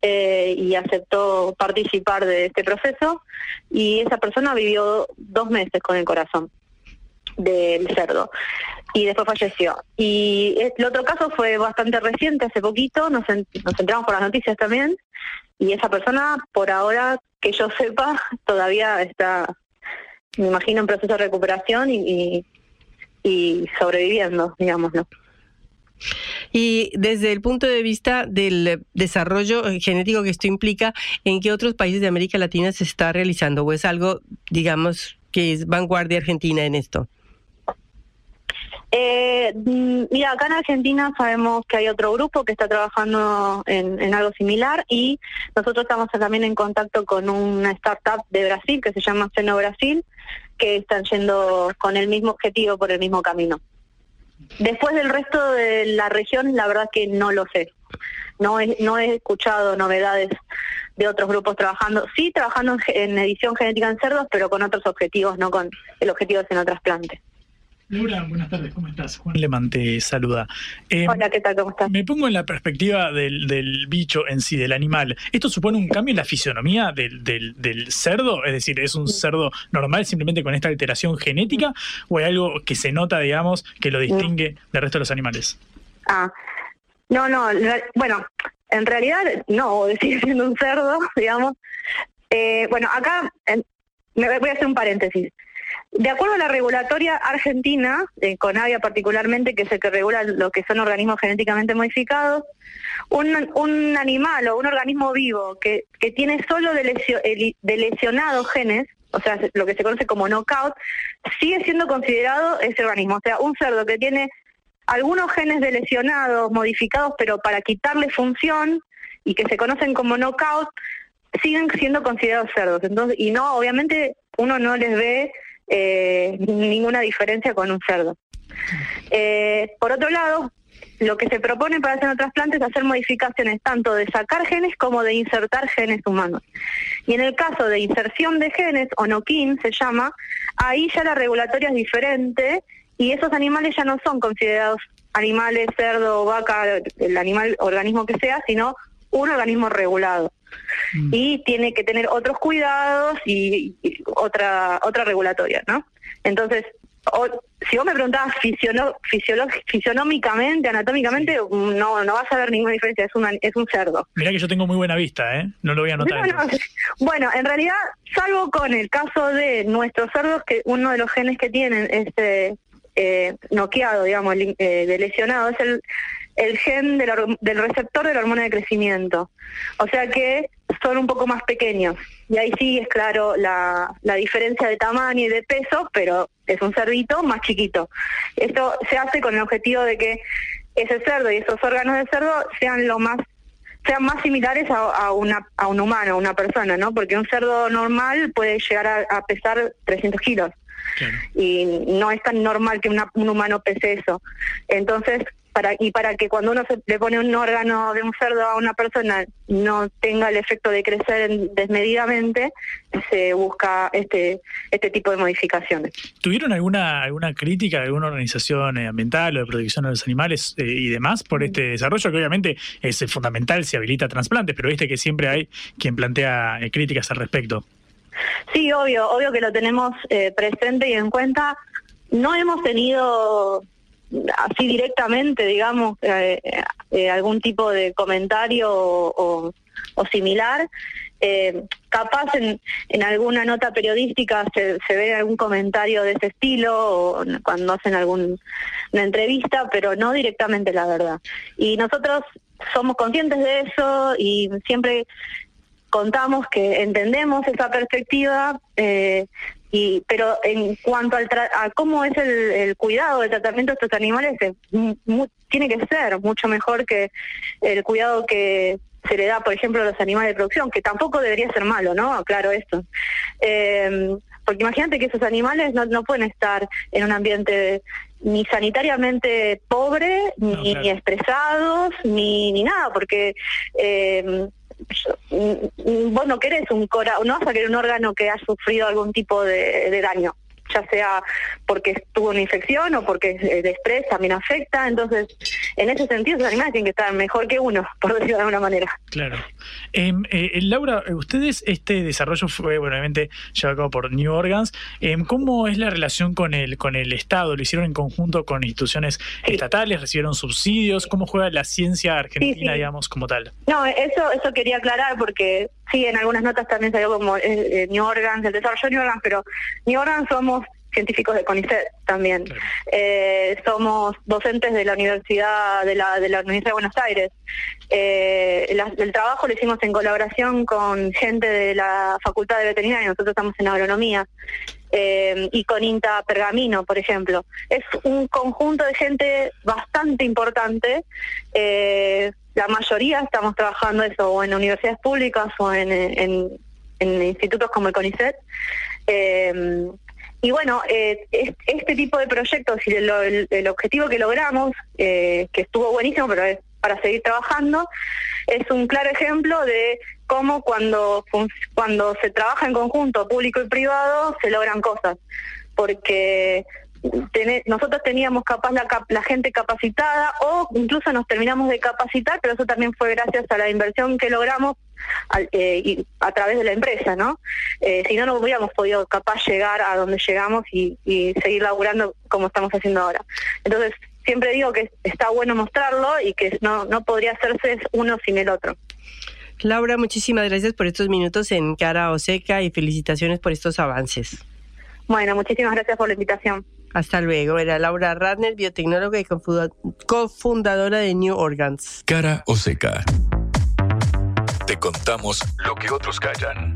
eh, y aceptó participar de este proceso y esa persona vivió dos meses con el corazón del cerdo y después falleció. Y el otro caso fue bastante reciente, hace poquito, nos, nos enteramos por las noticias también, y esa persona, por ahora, que yo sepa, todavía está, me imagino, en proceso de recuperación y, y, sobreviviendo, digamos, ¿no? Y desde el punto de vista del desarrollo genético que esto implica, ¿en qué otros países de América Latina se está realizando? ¿O es algo, digamos, que es vanguardia argentina en esto? Eh, mm, mira, acá en Argentina sabemos que hay otro grupo que está trabajando en, algo similar y nosotros estamos también en contacto con una startup de Brasil que se llama Seno Brasil, que están yendo con el mismo objetivo por el mismo camino. Después del resto de la región, la verdad que no lo sé. No he, escuchado novedades de otros grupos trabajando, sí trabajando en edición genética en cerdos, pero con otros objetivos, no con el objetivo de otras plantas. Laura, buenas tardes, ¿cómo estás? Juan Leman te saluda. Eh, Hola, ¿qué tal? ¿Cómo estás? Me pongo en la perspectiva del, del, bicho en sí, del animal. ¿Esto supone un cambio en la fisionomía del, del, del, cerdo? Es decir, ¿es un cerdo normal simplemente con esta alteración genética o hay algo que se nota, digamos, que lo distingue del resto de los animales? Ah, no, no, bueno, en realidad no, sigue siendo un cerdo, digamos. Eh, bueno, acá me voy a hacer un paréntesis. De acuerdo a la regulatoria argentina, eh, Conavia particularmente, que es el que regula lo que son organismos genéticamente modificados, un, animal o un organismo vivo que, que tiene solo de, lesionados genes, o sea, lo que se conoce como knockout, sigue siendo considerado ese organismo. O sea, un cerdo que tiene algunos genes de lesionados modificados, pero para quitarle función y que se conocen como knockout, siguen siendo considerados cerdos. Entonces, y no, obviamente uno no les ve eh, ninguna diferencia con un cerdo. Eh, por otro lado, lo que se propone para hacer otras plantas es hacer modificaciones tanto de sacar genes como de insertar genes humanos. Y en el caso de inserción de genes, o se llama, ahí ya la regulatoria es diferente y esos animales ya no son considerados animales, cerdo, vaca, el animal, organismo que sea, sino un organismo regulado. Mm. Y tiene que tener otros cuidados y, otra otra regulatoria, ¿no? Entonces, si vos me preguntabas fisionómicamente, anatómicamente, no no vas a ver ninguna diferencia, es, una, es un cerdo. Mirá que yo tengo muy buena vista, ¿eh? No lo voy a notar. bueno, en realidad, salvo con el caso de nuestros cerdos, que uno de los genes que tienen este eh, noqueado, digamos, eh, de lesionado, es el el gen del, receptor de la hormona de crecimiento. O sea que son un poco más pequeños. Y ahí sí es claro la, diferencia de tamaño y de peso, pero es un cerdito más chiquito. Esto se hace con el objetivo de que ese cerdo y esos órganos de cerdo sean lo más sean más similares a, una, a un humano, a una persona, ¿no? Porque un cerdo normal puede llegar a, pesar 300 kilos. Y no es tan normal que un humano pese eso. Entonces, y para que cuando uno se, le pone un órgano de un cerdo a una persona no tenga el efecto de crecer desmedidamente, se busca este este tipo de modificaciones. ¿Tuvieron alguna alguna crítica de alguna organización eh, ambiental o de protección de los animales eh, y demás por este desarrollo que obviamente es fundamental si habilita trasplantes, pero viste que siempre hay quien plantea eh, críticas al respecto? Sí, obvio, obvio que lo tenemos presente y en cuenta. No hemos tenido así directamente, digamos, eh, eh, algún tipo de comentario o, similar. Eh, capaz en, en, alguna nota periodística se, ve algún comentario de ese estilo o cuando hacen alguna entrevista, pero no directamente la verdad. Y nosotros somos conscientes de eso y siempre contamos que entendemos esa perspectiva, y pero en cuanto al a cómo es el, cuidado, el tratamiento de estos animales, tiene que ser mucho mejor que el cuidado que se le da, por ejemplo, a los animales de producción, que tampoco debería ser malo, ¿no? Claro esto. Eh, porque imagínate que esos animales no, no pueden estar en un ambiente ni sanitariamente pobre, ni, estresados, ni, ni nada, porque eh, vos no querés un cora no vas a querer un órgano que ha sufrido algún tipo de daño ya sea porque tuvo una infección o porque el estrés también afecta. Entonces, en ese sentido, los animales tienen que estar mejor que uno, por decirlo de alguna manera. Claro. Em, eh, eh, Laura, ustedes, este desarrollo fue, obviamente, llevado a cabo por New Organs. Em, ¿Cómo es la relación con el, con el Estado? ¿Lo hicieron en conjunto con instituciones estatales? ¿Recibieron subsidios? ¿Cómo juega la ciencia argentina, digamos, como tal? No, eso, eso quería aclarar porque sí, en algunas notas también salió como eh, New Organs, el desarrollo de New Organs, pero New Organs somos científicos de CONICET también. Eh, somos docentes de la Universidad de la, de la Universidad de Buenos Aires. Eh, el trabajo lo hicimos en colaboración con gente de la Facultad de Veterinaria, nosotros estamos en agronomía. Eh, y con INTA Pergamino, por ejemplo. Es un conjunto de gente bastante importante. La mayoría estamos trabajando eso o en universidades públicas o en, en, institutos como el CONICET. y bueno, eh, este tipo de proyectos y el, objetivo que logramos, eh, que estuvo buenísimo, pero es para seguir trabajando, es un claro ejemplo de cómo cuando, cuando se trabaja en conjunto público y privado se logran cosas. Porque nosotros teníamos capaz la, la, gente capacitada o incluso nos terminamos de capacitar, pero eso también fue gracias a la inversión que logramos eh, y a través de la empresa, ¿no? Eh, si no, no hubiéramos podido capaz llegar a donde llegamos y, seguir laburando como estamos haciendo ahora. Entonces, siempre digo que está bueno mostrarlo y que no, no podría hacerse uno sin el otro. Laura, muchísimas gracias por estos minutos en Cara Oseca y felicitaciones por estos avances. Bueno, muchísimas gracias por la invitación. Hasta luego. Era Laura Radner, biotecnóloga y cofundadora de New Organs. Cara o seca. Te contamos lo que otros callan.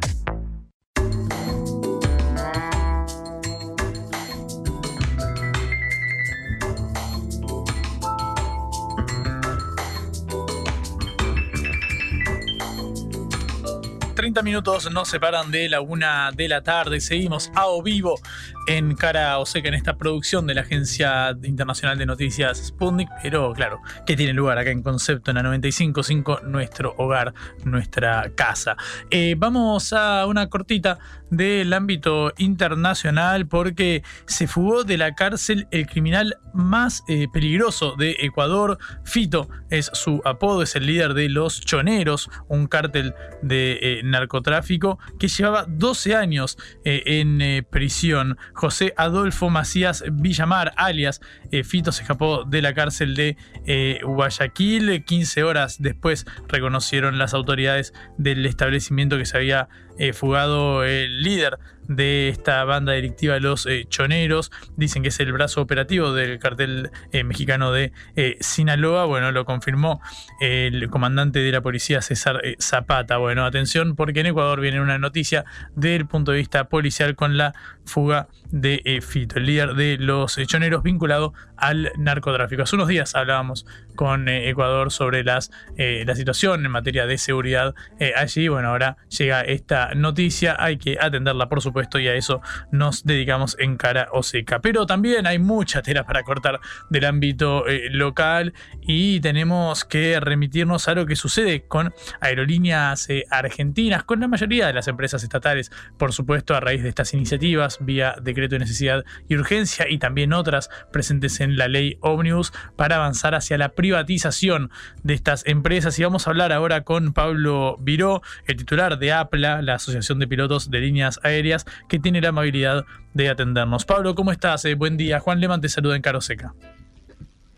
30 minutos nos separan de la una de la tarde. Seguimos a o vivo en cara o seca en esta producción de la Agencia Internacional de Noticias Sputnik, pero claro, que tiene lugar acá en Concepto en la 95.5, nuestro hogar, nuestra casa. Eh, vamos a una cortita del ámbito internacional porque se fugó de la cárcel el criminal más eh, peligroso de Ecuador. Fito es su apodo, es el líder de los Choneros, un cártel de eh, narcotráfico que llevaba 12 años en prisión. José Adolfo Macías Villamar, alias eh, Fito, se escapó de la cárcel de eh, Guayaquil. 15 horas después reconocieron las autoridades del establecimiento que se había eh, fugado el líder de esta banda delictiva Los eh, Choneros. Dicen que es el brazo operativo del cartel eh, mexicano de Sinaloa. Bueno, lo confirmó el comandante de la policía César Zapata. Bueno, atención porque en Ecuador viene una noticia del punto de vista policial con la fuga de Fito, el líder de los Choneros vinculado al narcotráfico. Hace unos días hablábamos con Ecuador sobre las, la situación en materia de seguridad allí. Bueno, ahora llega esta noticia, hay que atenderla por supuesto y a eso nos dedicamos en cara o seca. Pero también hay mucha tela para cortar del ámbito eh, local y tenemos que remitirnos a lo que sucede con aerolíneas eh, argentinas, con la mayoría de las empresas estatales, por supuesto a raíz de estas iniciativas vía decreto de necesidad y urgencia y también otras presentes en la ley Omnibus para avanzar hacia la privatización de estas empresas. Y vamos a hablar ahora con Pablo Viró, el titular de APLA, la Asociación de Pilotos de Líneas Aéreas, que tiene la amabilidad de atendernos. Pablo, ¿cómo estás? Eh, buen día. Juan Leman te saluda en Caro Seca.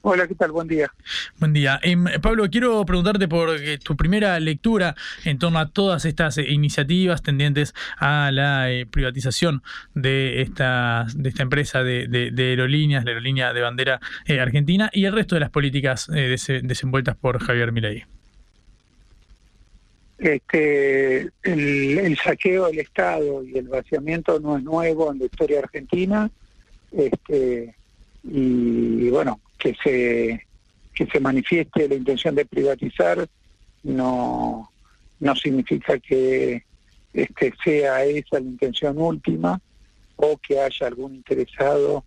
Hola, ¿qué tal? Buen día. Buen día. Em, Pablo, quiero preguntarte por eh, tu primera lectura en torno a todas estas eh, iniciativas tendientes a la privatización de esta, de esta empresa de, aerolíneas, la aerolínea de bandera argentina y el resto de las políticas desenvueltas por Javier Milei. Este, el, saqueo del Estado y el vaciamiento no es nuevo en la historia argentina. Este, y bueno, que se, que se manifieste la intención de privatizar no, no significa que este, sea esa la intención última o que haya algún interesado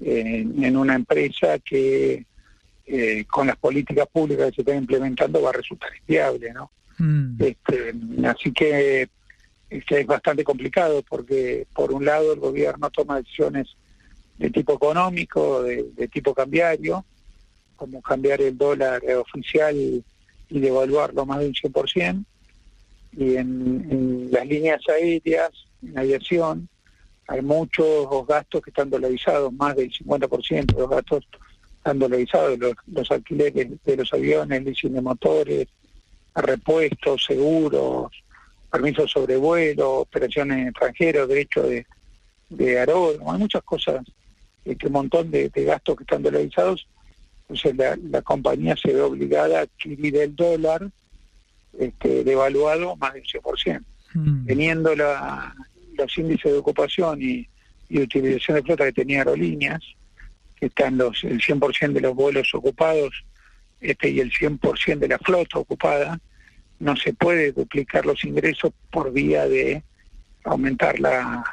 en, una empresa que eh, con las políticas públicas que se están implementando va a resultar inviable, ¿no? Mm. Este, así que, es bastante complicado porque por un lado el gobierno toma decisiones de tipo económico, de, tipo cambiario, como cambiar el dólar oficial y devaluarlo más de un 100%, y en, en las líneas aéreas, en aviación, hay muchos gastos que están dolarizados, más del 50% de los gastos están dolarizados, los, los alquileres de los aviones, leasing de motores, repuestos, seguros, permisos sobre vuelo, operaciones extranjeras, derecho de, de hay muchas cosas, este, un montón de, gastos que están dolarizados, entonces la, compañía se ve obligada a adquirir el dólar este, devaluado más del 100%. Mm. Teniendo la, los índices de ocupación y, utilización de flota que tenía aerolíneas, que están los, el 100% de los vuelos ocupados este, y el 100% de la flota ocupada, no se puede duplicar los ingresos por vía de aumentar la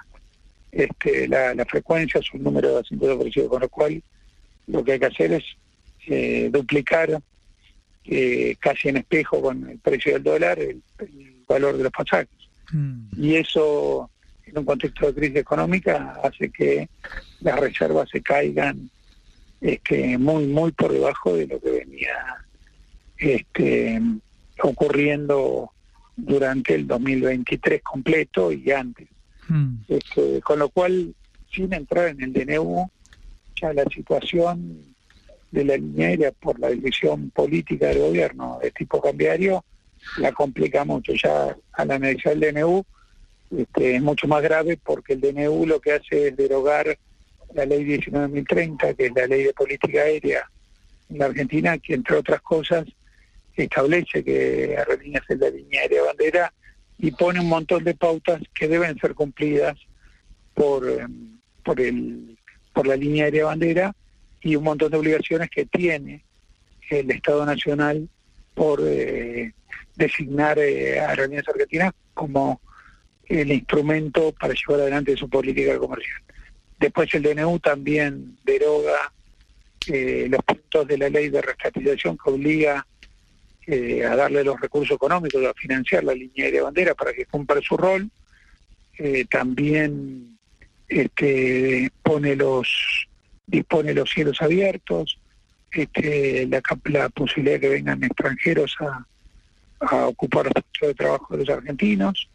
este, la, la frecuencia, su número de asientos ofrecidos, con lo cual lo que hay que hacer es eh, duplicar eh, casi en espejo con el precio del dólar el, el valor de los pasajes. Y eso, en un contexto de crisis económica, hace que las reservas se caigan este, muy, muy por debajo de lo que venía este, ocurriendo durante el 2023 completo y antes. Este, con lo cual, sin entrar en el DNU, ya la situación de la aérea por la decisión política del gobierno de tipo cambiario la complica mucho. Ya al analizar el DNU este, es mucho más grave porque el DNU lo que hace es derogar la ley 19.030, que es la ley de política aérea en la Argentina, que entre otras cosas establece que Aerolíneas es la línea aérea bandera y pone un montón de pautas que deben ser cumplidas por, em, por, el, por la línea aérea bandera y un montón de obligaciones que tiene el Estado Nacional por eh, designar eh, a Aerolíneas Argentinas como el instrumento para llevar adelante su política comercial. Después el DNU también deroga eh, los puntos de la ley de rescatización que obliga eh, a darle los recursos económicos, a financiar la línea de bandera para que cumpla su rol. Eh, también este, pone los dispone los cielos abiertos, este, la, posibilidad de que vengan extranjeros a, ocupar los puestos de trabajo de los argentinos,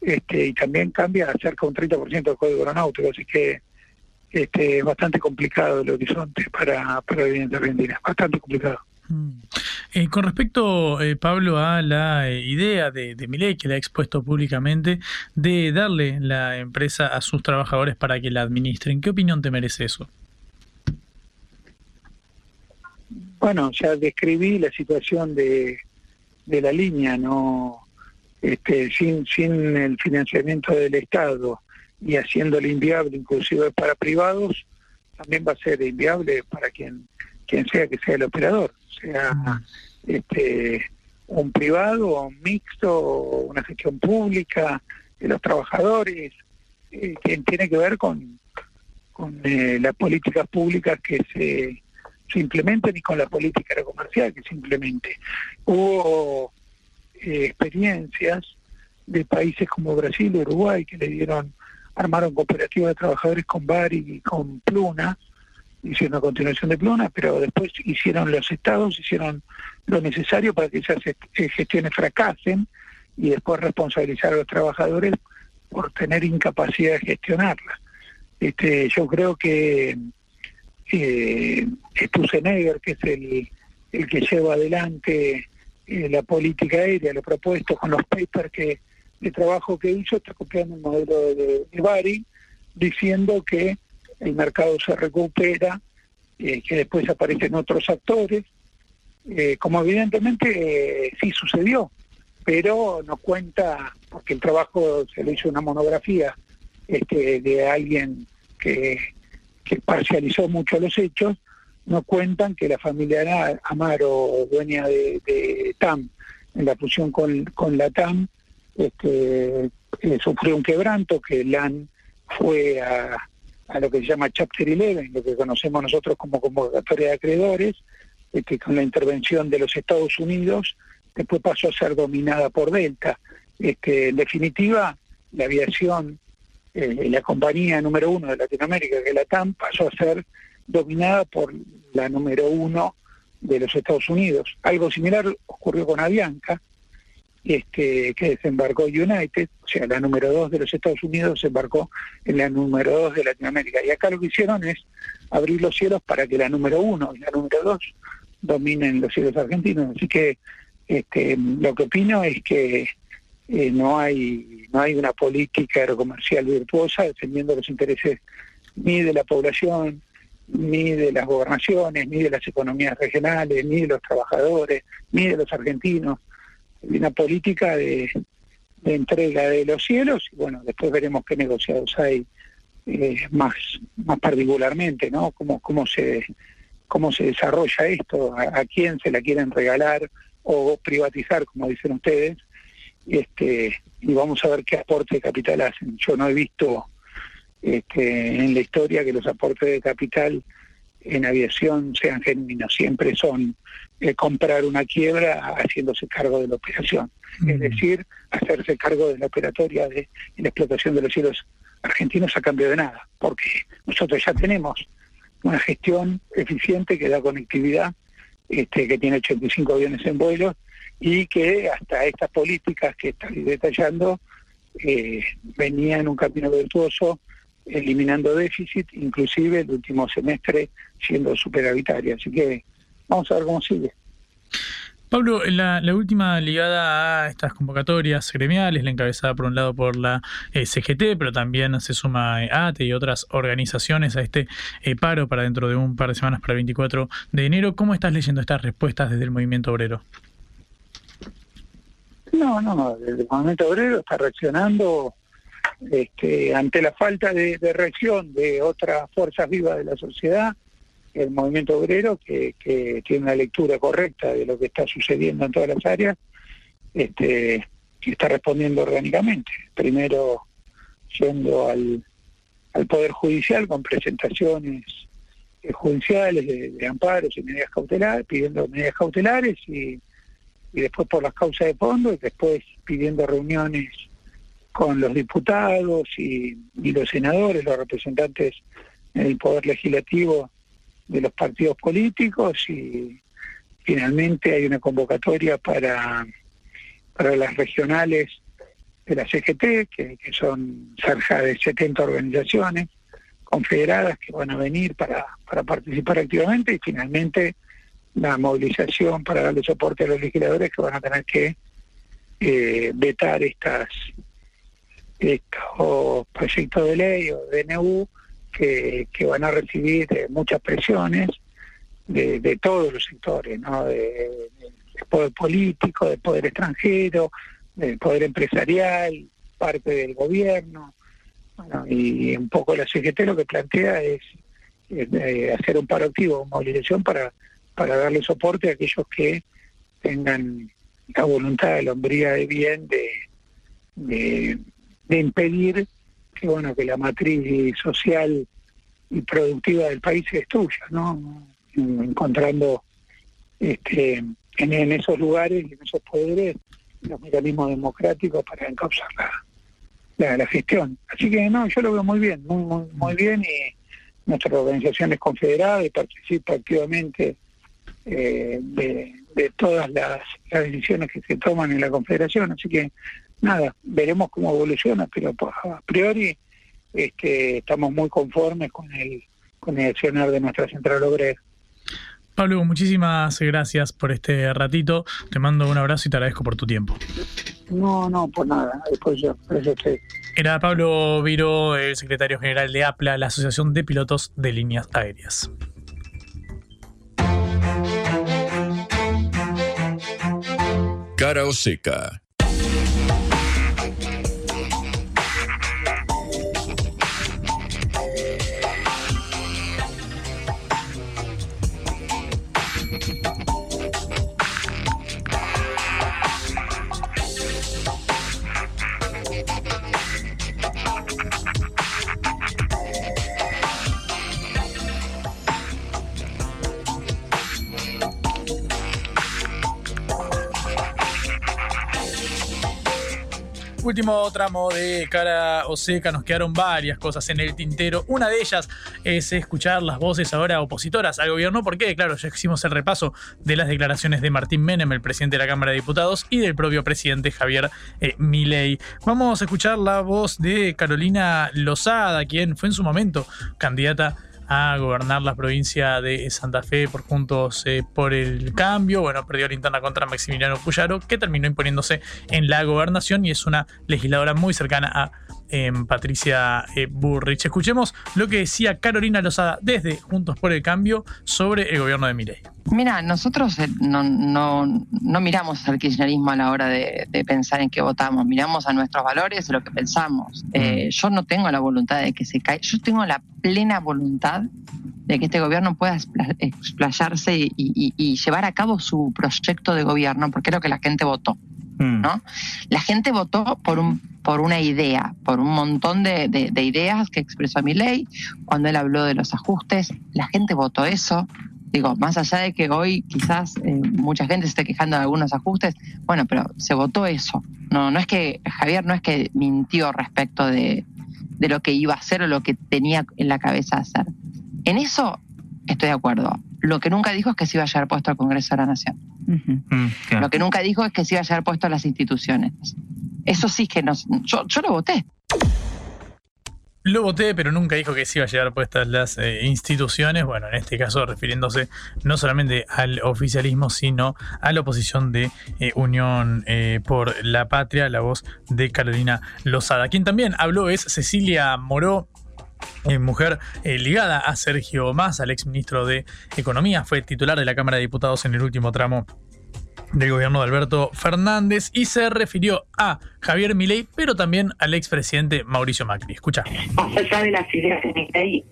este, y también cambia cerca un 30% del código aeronáutico, así que este, es bastante complicado el horizonte para, para la Argentina, bastante complicado. Eh, con respecto, eh, Pablo, a la eh, idea de, de que la ha expuesto públicamente, de darle la empresa a sus trabajadores para que la administren, ¿qué opinión te merece eso? Bueno, ya describí la situación de, de la línea, no este, sin, sin el financiamiento del Estado y haciéndole inviable inclusive para privados, también va a ser inviable para quien, quien sea que sea el operador, sea este, un privado, un mixto, una gestión pública de los trabajadores, eh, quien tiene que ver con, con eh, las políticas públicas que se, se implementen y con la política comercial que se implemente. Hubo eh, experiencias de países como Brasil y Uruguay que le dieron armaron cooperativas de trabajadores con Bari y con Pluna, hicieron una continuación de Pluna, pero después hicieron los estados, hicieron lo necesario para que esas eh, gestiones fracasen y después responsabilizar a los trabajadores por tener incapacidad de gestionarlas. Este, yo creo que eh, Stusenegger, que es el, el que lleva adelante eh, la política aérea, lo propuesto con los papers que de trabajo que hizo, está copiando el modelo de, de Bari, diciendo que el mercado se recupera, eh, que después aparecen otros actores, eh, como evidentemente eh, sí sucedió, pero no cuenta, porque el trabajo se le hizo una monografía este, de alguien que, que parcializó mucho los hechos, no cuentan que la familia Amaro, dueña de, TAM, en la fusión con, con la TAM, este, sufrió un quebranto, que LAN fue a, a, lo que se llama Chapter 11, lo que conocemos nosotros como convocatoria de acreedores, este, con la intervención de los Estados Unidos, después pasó a ser dominada por Delta. Este, en definitiva, la aviación, eh, la compañía número uno de Latinoamérica, que es la TAM, pasó a ser dominada por la número uno de los Estados Unidos. Algo similar ocurrió con Avianca, este, que desembarcó United, o sea, la número dos de los Estados Unidos desembarcó en la número dos de Latinoamérica. Y acá lo que hicieron es abrir los cielos para que la número uno y la número dos dominen los cielos argentinos. Así que este, lo que opino es que eh, no hay no hay una política aerocomercial virtuosa defendiendo los intereses ni de la población, ni de las gobernaciones, ni de las economías regionales, ni de los trabajadores, ni de los argentinos una política de, entrega de los cielos y bueno, después veremos qué negociados hay eh, más más particularmente, ¿no? Cómo, cómo se cómo se desarrolla esto, a, quién se la quieren regalar o privatizar, como dicen ustedes, este y vamos a ver qué aporte de capital hacen. Yo no he visto este, en la historia que los aportes de capital en aviación sean genuinos, siempre son eh, comprar una quiebra haciéndose cargo de la operación, es decir, hacerse cargo de la operatoria de la explotación de los cielos argentinos a cambio de nada, porque nosotros ya tenemos una gestión eficiente que da conectividad, este, que tiene 85 aviones en vuelo y que hasta estas políticas que estoy detallando eh, venía en un camino virtuoso eliminando déficit, inclusive el último semestre siendo superavitaria. Así que vamos a ver cómo sigue. Pablo, la, la, última ligada a estas convocatorias gremiales, la encabezada por un lado por la eh, CGT, pero también se suma eh, ATE y otras organizaciones a este eh, paro para dentro de un par de semanas, para el 24 de enero. ¿Cómo estás leyendo estas respuestas desde el movimiento obrero? No, no, no. El movimiento obrero está reaccionando este, ante la falta de, de reacción de otras fuerzas vivas de la sociedad el movimiento obrero, que, que, tiene una lectura correcta de lo que está sucediendo en todas las áreas, este, está respondiendo orgánicamente. Primero yendo al, al Poder Judicial con presentaciones eh, judiciales de, amparos y medidas cautelares, pidiendo medidas cautelares y, y después por las causas de fondo y después pidiendo reuniones con los diputados y, y los senadores, los representantes del Poder Legislativo de los partidos políticos y finalmente hay una convocatoria para, para las regionales de la CGT, que, son cerca de 70 organizaciones confederadas que van a venir para, para participar activamente y finalmente la movilización para darle soporte a los legisladores que van a tener que eh, vetar estas estos proyectos de ley o DNU que, van a recibir eh, muchas presiones de, todos los sectores, ¿no? De, poder político, del poder extranjero, del poder empresarial, parte del gobierno. y un poco la CGT lo que plantea es, eh, hacer un paro activo, movilización para, para darle soporte a aquellos que tengan la voluntad, de la hombría de bien de, de, de impedir que bueno que la matriz social y productiva del país se destruya, ¿no? Encontrando este, en, esos lugares y en esos poderes los mecanismos democráticos para encauzar la, la, gestión. Así que no, yo lo veo muy bien, muy, muy, bien y nuestra organización es confederada y participa activamente eh, de, de, todas las, las decisiones que se toman en la confederación. Así que nada, veremos cómo evoluciona, pero a priori este, estamos muy conformes con el, con el accionar de nuestra central obrera. Pablo, muchísimas gracias por este ratito. Te mando un abrazo y te agradezco por tu tiempo. No, no, por nada. Después yo, Era Pablo Viro, el secretario general de APLA, la Asociación de Pilotos de Líneas Aéreas. Cara o seca. Último tramo de cara o seca, nos quedaron varias cosas en el tintero. Una de ellas es escuchar las voces ahora opositoras al gobierno, porque, claro, ya hicimos el repaso de las declaraciones de Martín Menem, el presidente de la Cámara de Diputados, y del propio presidente Javier eh, Milei. Vamos a escuchar la voz de Carolina Lozada, quien fue en su momento candidata a gobernar la provincia de Santa Fe por Juntos eh, por el Cambio. Bueno, perdió la interna contra Maximiliano Puyaro, que terminó imponiéndose en la gobernación y es una legisladora muy cercana a em, Patricia eh, Burrich. Escuchemos lo que decía Carolina Lozada desde Juntos por el Cambio sobre el gobierno de Milei. Mira, nosotros eh, no, no, no, miramos al kirchnerismo a la hora de, pensar en qué votamos, miramos a nuestros valores, a lo que pensamos. Eh, mm. yo no tengo la voluntad de que se caiga, yo tengo la plena voluntad de que este gobierno pueda explayarse y, llevar a cabo su proyecto de gobierno, porque es lo que la gente votó. ¿No? La gente votó por un por una idea, por un montón de, de ideas que expresó ley cuando él habló de los ajustes. La gente votó eso. Digo, más allá de que hoy quizás eh, mucha gente se esté quejando de algunos ajustes, bueno, pero se votó eso. No, no es que Javier no es que mintió respecto de, de lo que iba a hacer o lo que tenía en la cabeza hacer. En eso estoy de acuerdo. Lo que nunca dijo es que se iba a llevar puesto al Congreso de la Nación. Mm, Lo que nunca dijo es que se iba a llevar puesto a las instituciones. Eso sí que no. Yo, yo lo voté. Lo voté, pero nunca dijo que se iba a llevar puestas las eh, instituciones. Bueno, en este caso refiriéndose no solamente al oficialismo, sino a la oposición de eh, Unión eh, por la Patria, la voz de Carolina Lozada. Quien también habló es Cecilia Moró, eh, mujer eh, ligada a Sergio Massa, al exministro de Economía, fue titular de la Cámara de Diputados en el último tramo del gobierno de Alberto Fernández y se refirió a Javier Milei, pero también al expresidente Mauricio Macri. Escucha. Más allá de las ideas de Milei,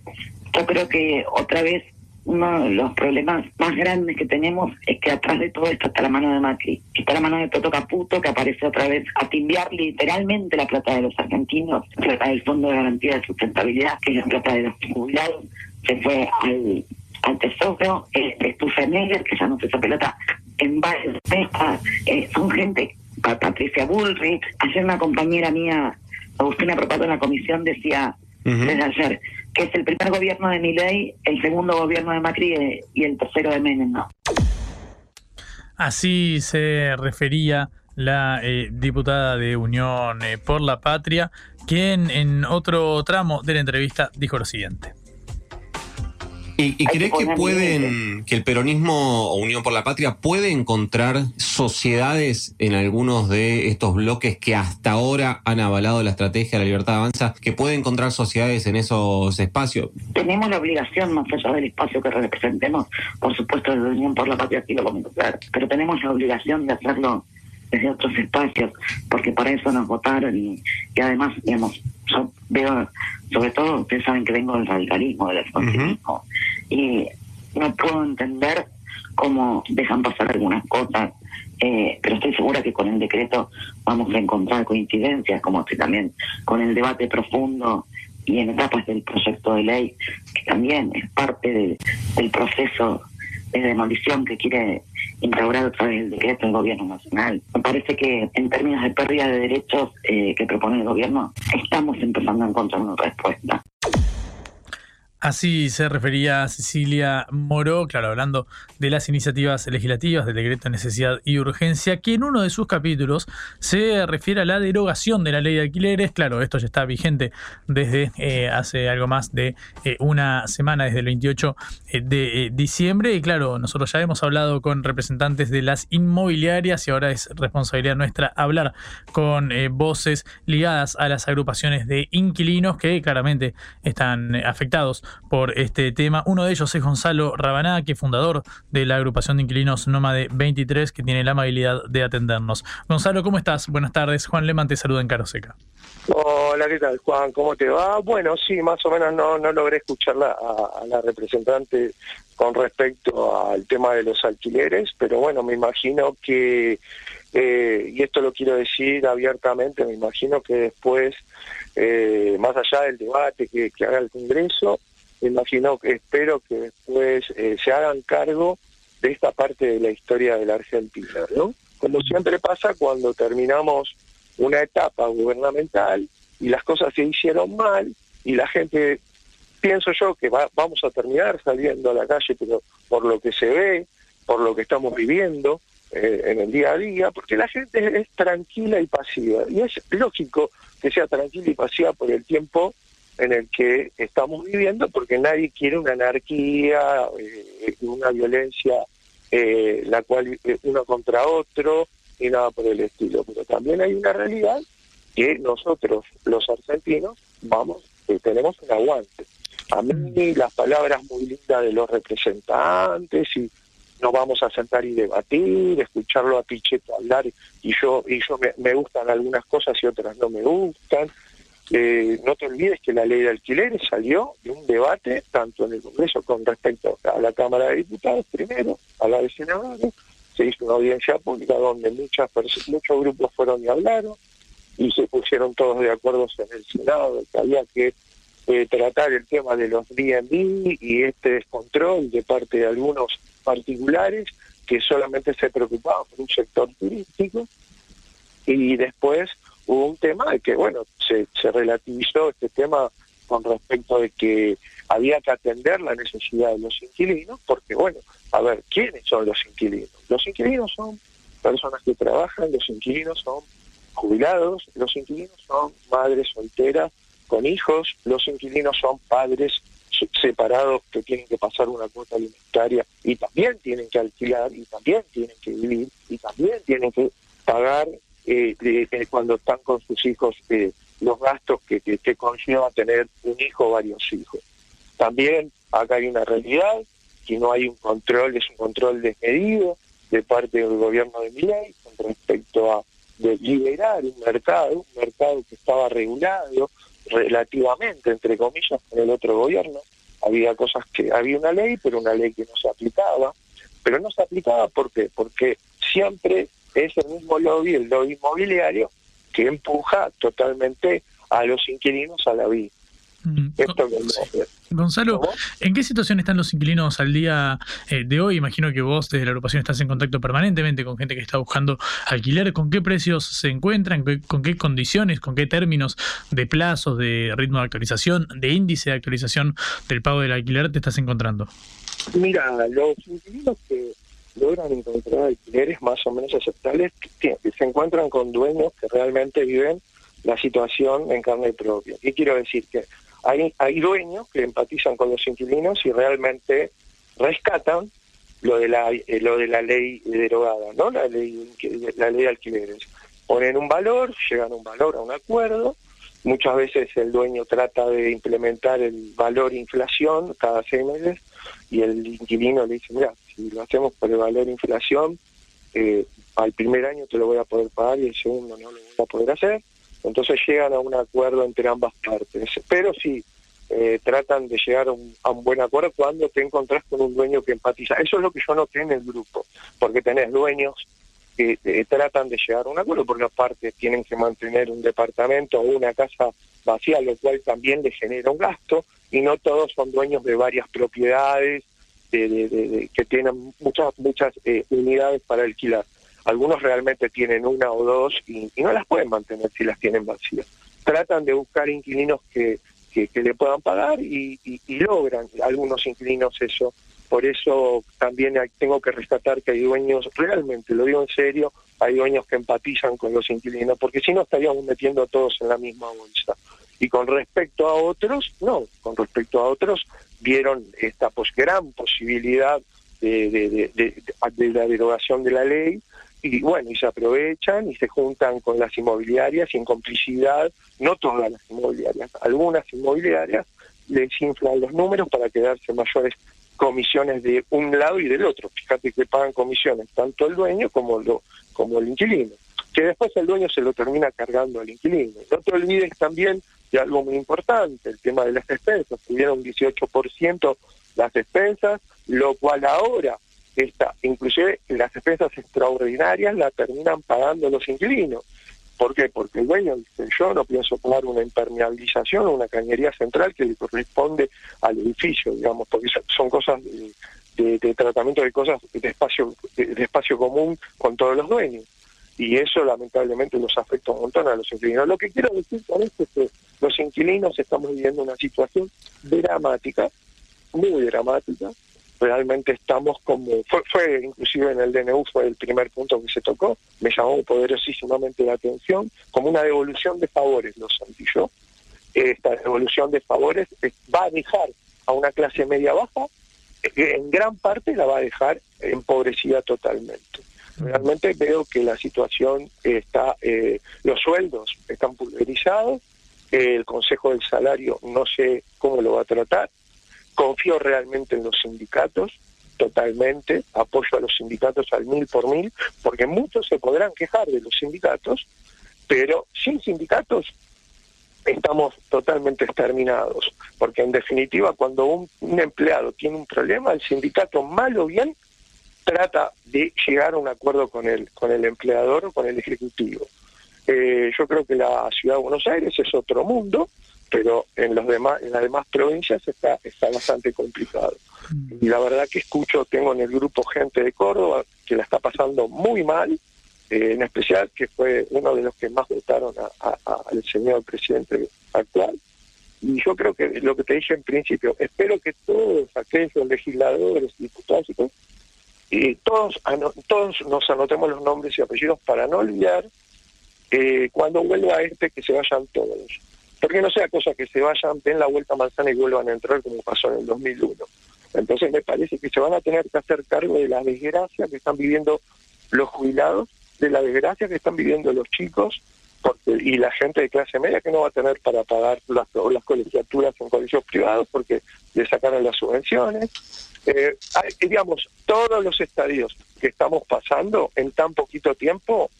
yo creo que otra vez uno de los problemas más grandes que tenemos es que atrás de todo esto está la mano de Macri, está la mano de Toto Caputo, que aparece otra vez a timbiar literalmente la plata de los argentinos, la plata del Fondo de Garantía de Sustentabilidad, que es la plata de los jubilados, se fue al, al Tesoro, eh, Estufa Neger, que ya no se esa pelota en varios temas, eh, son gente, Pa- Patricia Bullrich, ayer una compañera mía, Agustina Propato en la comisión decía, desde ayer, que es el primer gobierno de Milei, el segundo gobierno de Macri eh, y el tercero de Menem, ¿no? Así se refería la eh, diputada de Unión eh, por la Patria, quien en otro tramo de la entrevista dijo lo siguiente. ¿Y, y crees que pueden, que el peronismo o Unión por la Patria puede encontrar sociedades en algunos de estos bloques que hasta ahora han avalado la estrategia de la libertad avanza, que puede encontrar sociedades en esos espacios? Tenemos la obligación, más allá del espacio que representemos, por supuesto, de Unión por la Patria, aquí lo comento claro, pero tenemos la obligación de hacerlo desde otros espacios, porque para eso nos votaron y, y además, digamos, yo veo, sobre todo, ustedes saben que vengo del radicalismo, del expansionismo, y no puedo entender cómo dejan pasar algunas cosas, eh, pero estoy segura que con el decreto vamos a encontrar coincidencias, como que también con el debate profundo y en etapas del proyecto de ley, que también es parte de- del proceso de demolición que quiere instaurar otra vez el decreto del gobierno nacional. Me parece que en términos de pérdida de derechos eh, que propone el gobierno, estamos empezando a encontrar una respuesta. Así se refería Cecilia Moró, claro, hablando de las iniciativas legislativas del decreto de necesidad y urgencia, que en uno de sus capítulos se refiere a la derogación de la ley de alquileres. Claro, esto ya está vigente desde eh, hace algo más de eh, una semana, desde el 28 eh, de diciembre. Y claro, nosotros ya hemos hablado con representantes de las inmobiliarias y ahora es responsabilidad nuestra hablar con voces ligadas a las agrupaciones de inquilinos que claramente están afectados por este tema. Uno de ellos es Gonzalo Rabaná, que es fundador de la agrupación de inquilinos Nómade 23, que tiene la amabilidad de atendernos. Gonzalo, ¿cómo estás? Buenas tardes. Juan Leman te saluda en Caro Seca. Hola, ¿qué tal, Juan? ¿Cómo te va? Bueno, sí, más o menos no, no logré escucharla a, la representante con respecto al tema de los alquileres, pero bueno, me imagino que, eh, y esto lo quiero decir abiertamente, me imagino que después, eh, más allá del debate que, haga el Congreso, imagino que espero que después eh, se hagan cargo de esta parte de la historia de la Argentina, ¿no? Como siempre pasa cuando terminamos una etapa gubernamental y las cosas se hicieron mal y la gente, pienso yo que va- vamos a terminar saliendo a la calle, pero por lo que se ve, por lo que estamos viviendo eh, en el día a día, porque la gente es tranquila y pasiva. Y es lógico que sea tranquila y pasiva por el tiempo en el que estamos viviendo, porque nadie quiere una anarquía, eh, una violencia, eh, la cual eh, uno contra otro y nada por el estilo. Pero también hay una realidad que nosotros, los argentinos, vamos, eh, tenemos un aguante. A mí las palabras muy lindas de los representantes y nos vamos a sentar y debatir, escucharlo a Pichetto hablar y yo y yo me, me gustan algunas cosas y otras no me gustan. Eh, no te olvides que la ley de alquileres salió de un debate tanto en el Congreso con respecto a la Cámara de Diputados primero, a la de Senadores, se hizo una audiencia pública donde muchas muchos grupos fueron y hablaron y se pusieron todos de acuerdo en el Senado que había que eh, tratar el tema de los B&B y este descontrol de parte de algunos particulares que solamente se preocupaban por un sector turístico y después hubo un tema de que, bueno, se, relativizó este tema con respecto de que había que atender la necesidad de los inquilinos, porque, bueno, a ver, ¿quiénes son los inquilinos? Los inquilinos son personas que trabajan, los inquilinos son jubilados, los inquilinos son madres solteras con hijos, los inquilinos son padres se- separados que tienen que pasar una cuota alimentaria y también tienen que alquilar y también tienen que vivir y también tienen que pagar eh, eh, cuando están con sus hijos eh, los gastos que, que, que conlleva tener un hijo o varios hijos. También acá hay una realidad que no hay un control, es un control desmedido de parte del gobierno de Milei con respecto a liberar un mercado, un mercado que estaba regulado relativamente, entre comillas, con el otro gobierno. Había cosas que, había una ley, pero una ley que no se aplicaba. Pero no se aplicaba ¿por qué? porque siempre es el mismo lobby, el lobby inmobiliario, que empuja totalmente a los inquilinos a la vida. Esto que no- Gonzalo, ¿en qué situación están los inquilinos al día eh, de hoy? Imagino que vos desde la agrupación estás en contacto permanentemente con gente que está buscando alquiler. ¿Con qué precios se encuentran? ¿Qué- ¿Con qué condiciones? ¿Con qué términos de plazos, de ritmo de actualización, de índice de actualización del pago del alquiler te estás encontrando? Mira, los inquilinos que logran encontrar alquileres más o menos aceptables que, se encuentran con dueños que realmente viven la situación en carne propia. ¿Qué quiero decir? Que hay, hay dueños que empatizan con los inquilinos y realmente rescatan lo de la eh, lo de la ley derogada, ¿no? La ley la ley de alquileres. Ponen un valor, llegan a un valor, a un acuerdo. Muchas veces el dueño trata de implementar el valor inflación cada seis meses y el inquilino le dice, mira, si lo hacemos por el valor inflación, eh, al primer año te lo voy a poder pagar y el segundo no lo voy a poder hacer. Entonces llegan a un acuerdo entre ambas partes. Pero sí, eh, tratan de llegar a un, a un buen acuerdo cuando te encontrás con un dueño que empatiza. Eso es lo que yo noté en el grupo, porque tenés dueños que eh, tratan de llegar a un acuerdo, porque aparte tienen que mantener un departamento o una casa vacía, lo cual también les genera un gasto, y no todos son dueños de varias propiedades de- de- que tienen muchas muchas eh, unidades para alquilar. Algunos realmente tienen una o dos y, no las pueden mantener si las tienen vacías. Tratan de buscar inquilinos que, que, le puedan pagar y, logran algunos inquilinos eso. Por eso también tengo que rescatar que hay dueños, realmente lo digo en serio, hay dueños que empatizan con los inquilinos, porque si no estaríamos metiendo a todos en la misma bolsa. Y con respecto a otros, no, con respecto a otros vieron esta pues, gran posibilidad de, de- la derogación de la ley y bueno, y se aprovechan y se juntan con las inmobiliarias y en complicidad, no todas las inmobiliarias, algunas inmobiliarias les inflan los números para quedarse mayores comisiones de un lado y del otro. Fíjate que pagan comisiones tanto el dueño como, lo, como el inquilino, que después el dueño se lo termina cargando al inquilino. No te olvides también de algo muy importante, el tema de las expensas. Tuvieron un 18% las expensas, lo cual ahora está, inclusive las expensas extraordinarias la terminan pagando los inquilinos. ¿Por qué? Porque el dueño dice, yo no pienso pagar una impermeabilización o una cañería central que le corresponde al edificio, digamos, porque son- cosas de, tratamiento de cosas de espacio, de espacio común con todos los dueños. Y eso lamentablemente los afecta un montón a los inquilinos. Lo que quiero decir con esto es que los inquilinos estamos viviendo una situación dramática, muy dramática, realmente estamos como, fue, fue inclusive en el DNU fue el primer punto que se tocó, me llamó poderosísimamente la atención, como una devolución de favores, lo sentí yo. Esta devolución de favores va a dejar a una clase media baja, eh, en gran parte la va a dejar empobrecida totalmente. Realmente veo que la situación está, eh, los sueldos están pulverizados, el Consejo del Salario no sé cómo lo va a tratar, confío realmente en los sindicatos, totalmente, apoyo a los sindicatos al mil por mil, porque muchos se podrán quejar de los sindicatos, pero sin sindicatos estamos totalmente exterminados, porque en definitiva cuando un, un empleado tiene un problema, el sindicato mal o bien trata de llegar a un acuerdo con el, con el empleador o con el ejecutivo. Eh, yo creo que la ciudad de Buenos Aires es otro mundo, pero en los demás, en las demás provincias está, está bastante complicado. Y la verdad que escucho, tengo en el grupo gente de Córdoba que la está pasando muy mal, eh, en especial que fue uno de los que más votaron al señor presidente actual. Y yo creo que lo que te dije en principio, espero que todos aquellos legisladores, diputados y todos, y todos, todos nos anotemos los nombres y apellidos para no olvidar eh, cuando vuelva este que se vayan todos. Porque no sea cosa que se vayan, den la vuelta a manzana y vuelvan a entrar como pasó en el 2001. Entonces me parece que se van a tener que hacer cargo de la desgracia que están viviendo los jubilados, de la desgracia que están viviendo los chicos porque, y la gente de clase media que no va a tener para pagar las, las colegiaturas en colegios privados porque le sacaron las subvenciones. Eh, digamos, todos los estadios que estamos pasando en tan poquito tiempo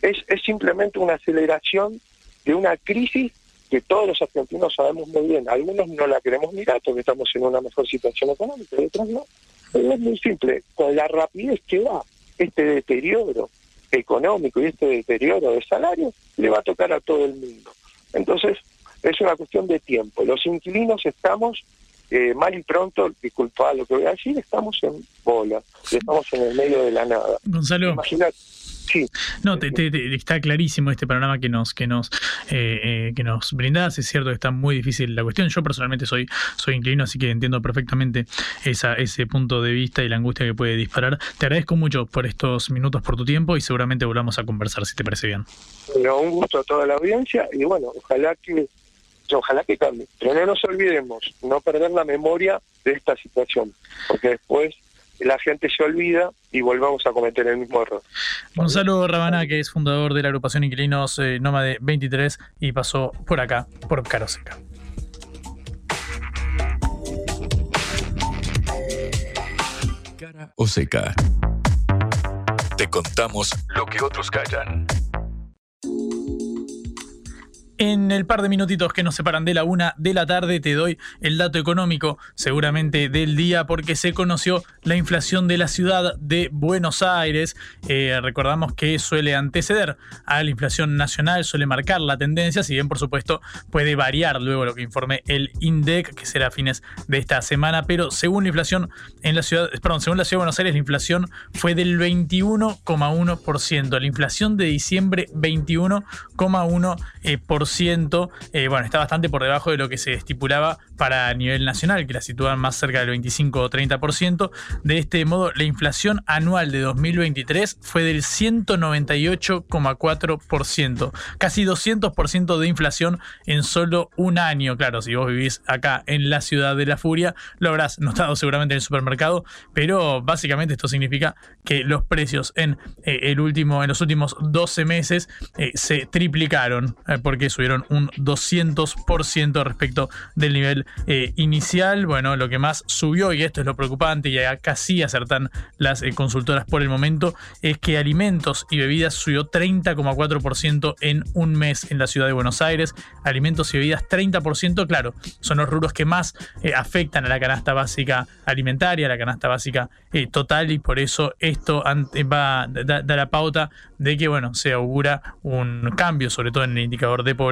es, es simplemente una aceleración de una crisis que todos los argentinos sabemos muy bien. Algunos no la queremos mirar porque estamos en una mejor situación económica, y otros no. Pero es muy simple, con la rapidez que va este deterioro económico y este deterioro de salario, le va a tocar a todo el mundo. Entonces, es una cuestión de tiempo. Los inquilinos estamos eh, mal y pronto, disculpa lo que voy a decir, estamos en bola, estamos en el medio de la nada. Gonzalo. Imagínate, Sí. No, te, está clarísimo este panorama que nos que nos eh, eh, que nos brindás. Es cierto que está muy difícil la cuestión. Yo personalmente soy soy inclino, así que entiendo perfectamente esa, ese punto de vista y la angustia que puede disparar. Te agradezco mucho por estos minutos, por tu tiempo y seguramente volvamos a conversar si te parece bien. Bueno, un gusto a toda la audiencia y bueno, ojalá que ojalá que cambie. Pero no nos olvidemos, no perder la memoria de esta situación, porque después la gente se olvida y volvamos a cometer el mismo error. Gonzalo Rabaná, que es fundador de la agrupación Inquilinos eh, Nómade 23 y pasó por acá, por Caroseca. Cara o seca. Te contamos lo que otros callan. En el par de minutitos que nos separan de la una de la tarde te doy el dato económico seguramente del día porque se conoció la inflación de la ciudad de Buenos Aires. Eh, recordamos que suele anteceder a la inflación nacional, suele marcar la tendencia, si bien por supuesto puede variar luego lo que informe el INDEC, que será a fines de esta semana, pero según la inflación en la ciudad, perdón, según la ciudad de Buenos Aires, la inflación fue del 21,1%. La inflación de diciembre 21,1%. Eh, eh, bueno, está bastante por debajo de lo que se estipulaba para nivel nacional, que la sitúan más cerca del 25 o 30%. De este modo, la inflación anual de 2023 fue del 198,4%, casi 200% de inflación en solo un año. Claro, si vos vivís acá en la ciudad de la furia, lo habrás notado seguramente en el supermercado, pero básicamente esto significa que los precios en, eh, el último, en los últimos 12 meses eh, se triplicaron porque subieron un 200% respecto del nivel eh, inicial. Bueno, lo que más subió, y esto es lo preocupante, y acá sí acertan las eh, consultoras por el momento, es que alimentos y bebidas subió 30,4% en un mes en la ciudad de Buenos Aires. Alimentos y bebidas 30%, claro, son los rubros que más eh, afectan a la canasta básica alimentaria, a la canasta básica total, y por eso esto va a dar la pauta de que, bueno, se augura un cambio, sobre todo en el indicador de pobreza,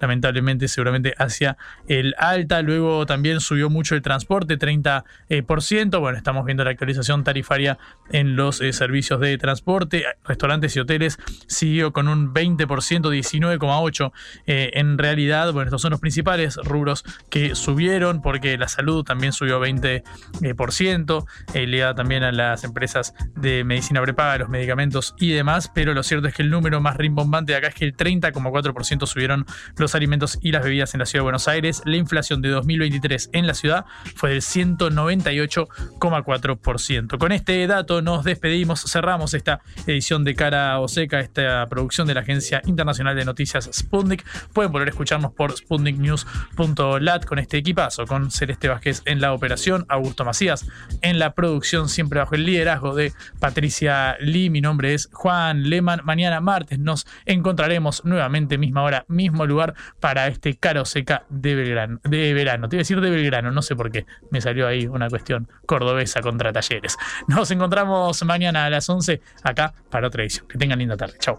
lamentablemente seguramente hacia el alta. Luego también subió mucho el transporte, 30%. Eh, bueno, estamos viendo la actualización tarifaria en los eh, servicios de transporte. Restaurantes y hoteles siguió con un 20%, 19,8%. Eh, en realidad, bueno, estos son los principales rubros que subieron porque la salud también subió 20%, le da también a las empresas de medicina prepaga, los medicamentos y demás, pero lo cierto es que el número más rimbombante de acá es que el 30,4% subieron los alimentos y las bebidas en la ciudad de Buenos Aires. La inflación de 2023 en la ciudad fue del 198,4%. Con este dato nos despedimos, cerramos esta edición de Cara o Seca, esta producción de la Agencia Internacional de Noticias Sputnik. Pueden volver a escucharnos por sputniknews.lat con este equipazo, con Celeste Vázquez en la operación, Augusto Macías en la producción, siempre bajo el liderazgo de Patricia Lee. Mi nombre es Juan Lehmann. Mañana martes nos encontraremos nuevamente, misma hora, mismo lugar para este Cara o Seca de Belgrano. De verano. Te iba a decir de Belgrano, no sé por qué. Me salió ahí una cuestión cordobesa contra talleres. Nos encontramos mañana a las 11 acá para otra edición. Que tengan linda tarde. Chau.